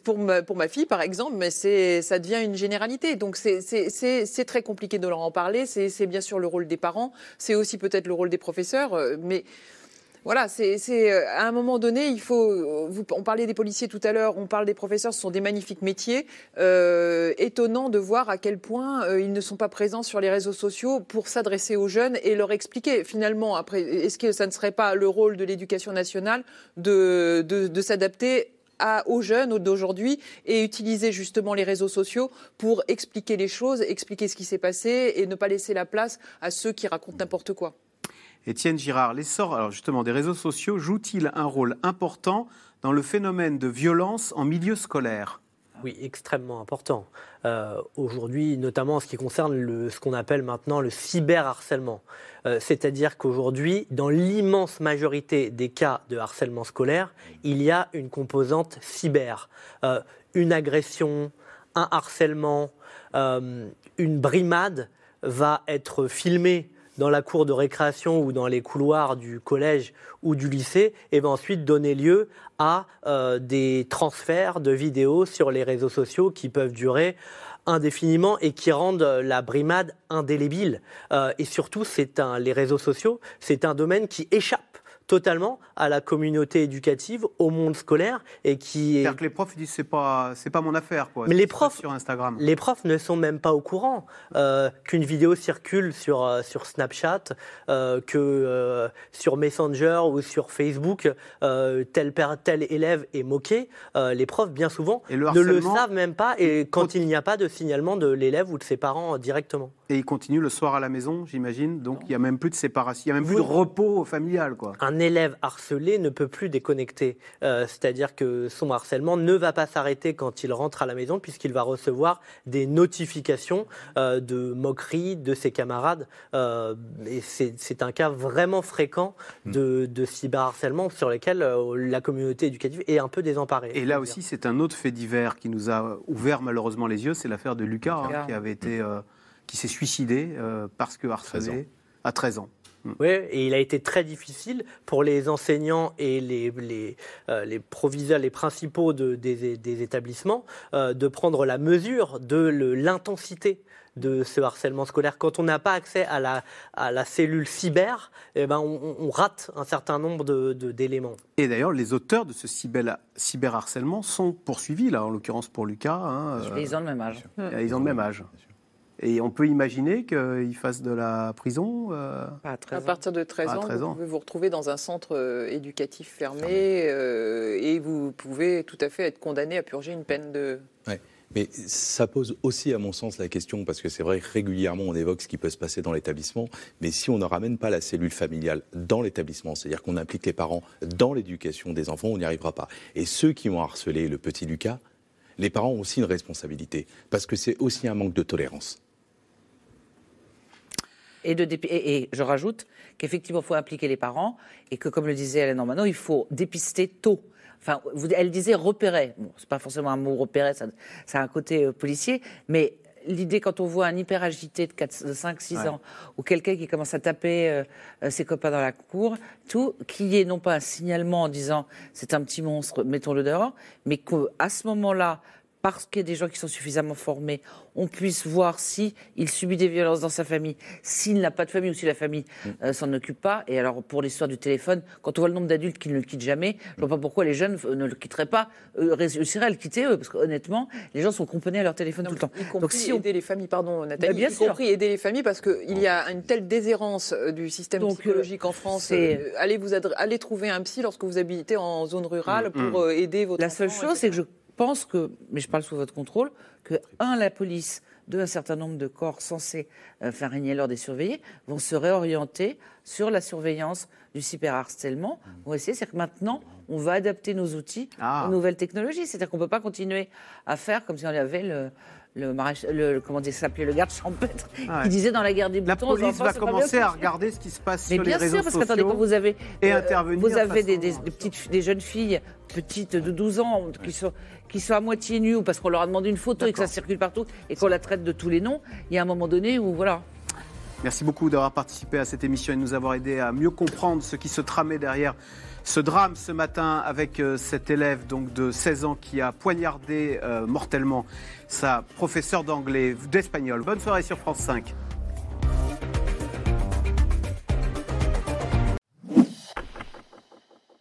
Pour ma, pour ma, fille, par exemple, mais ça devient une généralité. Donc c'est très compliqué de leur en parler. C'est bien sûr le rôle des parents, c'est aussi peut-être le rôle des professeurs, mais voilà, c'est euh, à un moment donné, il faut. Euh, on parlait des policiers tout à l'heure, on parle des professeurs, ce sont des magnifiques métiers. Euh, étonnant de voir à quel point ils ne sont pas présents sur les réseaux sociaux pour s'adresser aux jeunes et leur expliquer. Finalement, après, est-ce que ça ne serait pas le rôle de l'éducation nationale de, de, s'adapter aux jeunes d'aujourd'hui et utiliser justement les réseaux sociaux pour expliquer les choses, expliquer ce qui s'est passé et ne pas laisser la place à ceux qui racontent n'importe quoi? Étienne Girard, l'essor alors justement des réseaux sociaux joue-t-il un rôle important dans le phénomène de violence en milieu scolaire? Oui, extrêmement important. Euh, aujourd'hui, notamment en ce qui concerne le, ce qu'on appelle maintenant le cyberharcèlement. Euh, c'est-à-dire qu'aujourd'hui, dans l'immense majorité des cas de harcèlement scolaire, il y a une composante cyber. Euh, une agression, un harcèlement, une brimade va être filmée dans la cour de récréation ou dans les couloirs du collège ou du lycée et va ensuite donner lieu à euh, des transferts de vidéos sur les réseaux sociaux qui peuvent durer indéfiniment et qui rendent la brimade indélébile. Euh, et surtout, c'est un, les réseaux sociaux, c'est un domaine qui échappe totalement à la communauté éducative, au monde scolaire et qui est... C'est-à-dire que les profs disent c'est pas c'est pas mon affaire quoi. Mais les profs sur Instagram. Les profs ne sont même pas au courant euh, qu'une vidéo circule sur, euh, sur Snapchat, euh, que euh, sur Messenger ou sur Facebook, tel, père- tel élève est moqué. Les profs, bien souvent, le ne le savent même pas et quand il n'y a pas de signalement de l'élève ou de ses parents directement. Et ils continuent le soir à la maison, j'imagine. Donc il y a même plus de séparation, il y a même plus de repos familial quoi. Un élève harcelé ne peut plus déconnecter. Euh, C'est-à-dire que son harcèlement ne va pas s'arrêter quand il rentre à la maison, puisqu'il va recevoir des notifications euh, de moqueries de ses camarades. Euh, et c'est un cas vraiment fréquent de, de cyberharcèlement sur lequel euh, la communauté éducative est un peu désemparée. Et là aussi, c'est un autre fait divers qui nous a ouvert malheureusement les yeux, c'est l'affaire de Lucas, hein, qui avait été, euh, qui s'est suicidé euh, parce que harcelé à 13 ans. Oui, et il a été très difficile pour les enseignants et les, les, euh, les proviseurs, les principaux de- des, des établissements euh, de prendre la mesure de l'intensité de ce harcèlement scolaire. Quand on n'a pas accès à la, à la cellule cyber, eh ben on, on rate un certain nombre de- de- d'éléments. Et d'ailleurs, les auteurs de ce cyber- cyberharcèlement sont poursuivis, là, en l'occurrence pour Lucas. hein, ils ont le même âge. Ils ont le même âge. Et on peut imaginer qu'ils fassent de la prison euh, À partir de 13 À ans, 13 vous pouvez vous retrouver dans un centre euh, éducatif fermé euh, et vous pouvez tout à fait être condamné à purger une peine de... Ouais. Mais ça pose aussi, à mon sens, la question, parce que c'est vrai que régulièrement on évoque ce qui peut se passer dans l'établissement, mais si on ne ramène pas la cellule familiale dans l'établissement, c'est-à-dire qu'on implique les parents dans l'éducation des enfants, on n'y arrivera pas. Et ceux qui ont harcelé le petit Lucas, les parents ont aussi une responsabilité, parce que c'est aussi un manque de tolérance. Et, de dépi- et, et je rajoute qu'effectivement, il faut impliquer les parents et que, comme le disait Hélène Normano, il faut dépister tôt. Enfin, elle disait repérer. Bon, c'est pas forcément un mot repérer, ça, ça a un côté euh, policier, mais l'idée quand on voit un hyper agité de, 4, de 5, 6 Ouais. ans ou quelqu'un qui commence à taper euh, euh, ses copains dans la cour, tout, qu'il y ait non pas un signalement en disant c'est un petit monstre, mettons-le dehors, mais qu'à ce moment-là, parce qu'il y a des gens qui sont suffisamment formés, on puisse voir si il subit des violences dans sa famille, s'il n'a pas de famille ou si la famille euh, s'en occupe pas. Et alors pour l'histoire du téléphone, quand on voit le nombre d'adultes qui ne le quittent jamais, je vois pas pourquoi les jeunes euh, ne le quitteraient pas, euh, réussiraient à le quitter eux, parce qu'honnêtement, les gens sont cramponnés à leur téléphone tout le temps. Y compris Donc si on aider les familles, pardon Nathalie, Bah, bien y sûr. compris aider les familles parce qu'il y a une telle déshérence du système Donc, psychologique euh, en France. euh, allez, vous adre- allez trouver un psy lorsque vous habitez en zone rurale Mm, pour mm. euh, aider votre La seule chose, c'est que je pense que, mais je parle sous votre contrôle, que, un, la police, deux, un certain nombre de corps censés euh, faire régner l'ordre et surveiller, vont se réorienter sur la surveillance du cyberharcèlement. Vont essayer, c'est que maintenant, on va adapter nos outils Ah. aux nouvelles technologies. C'est-à-dire qu'on ne peut pas continuer à faire comme si on avait le. Le, comment dire, s'appelait le garde champêtre Ah ouais. qui disait dans la guerre des La boutons aux police enfants, va commencer bien à regarder ce qui se passe Mais sur les bien réseaux sûr, parce sociaux qu'attendez, quand vous avez, et euh, intervenir vous avez façon- des, des- des petites, des jeunes filles petites de 12 ans qui sont, qui sont à moitié nues ou parce qu'on leur a demandé une photo et que ça circule partout et qu'on la traite de tous les noms, il y a un moment donné où voilà. Merci beaucoup d'avoir participé à cette émission et de nous avoir aidé à mieux comprendre ce qui se tramait derrière ce drame ce matin avec euh, cet élève donc de 16 ans qui a poignardé euh, mortellement sa professeure d'anglais, d'espagnol. Bonne soirée sur France 5.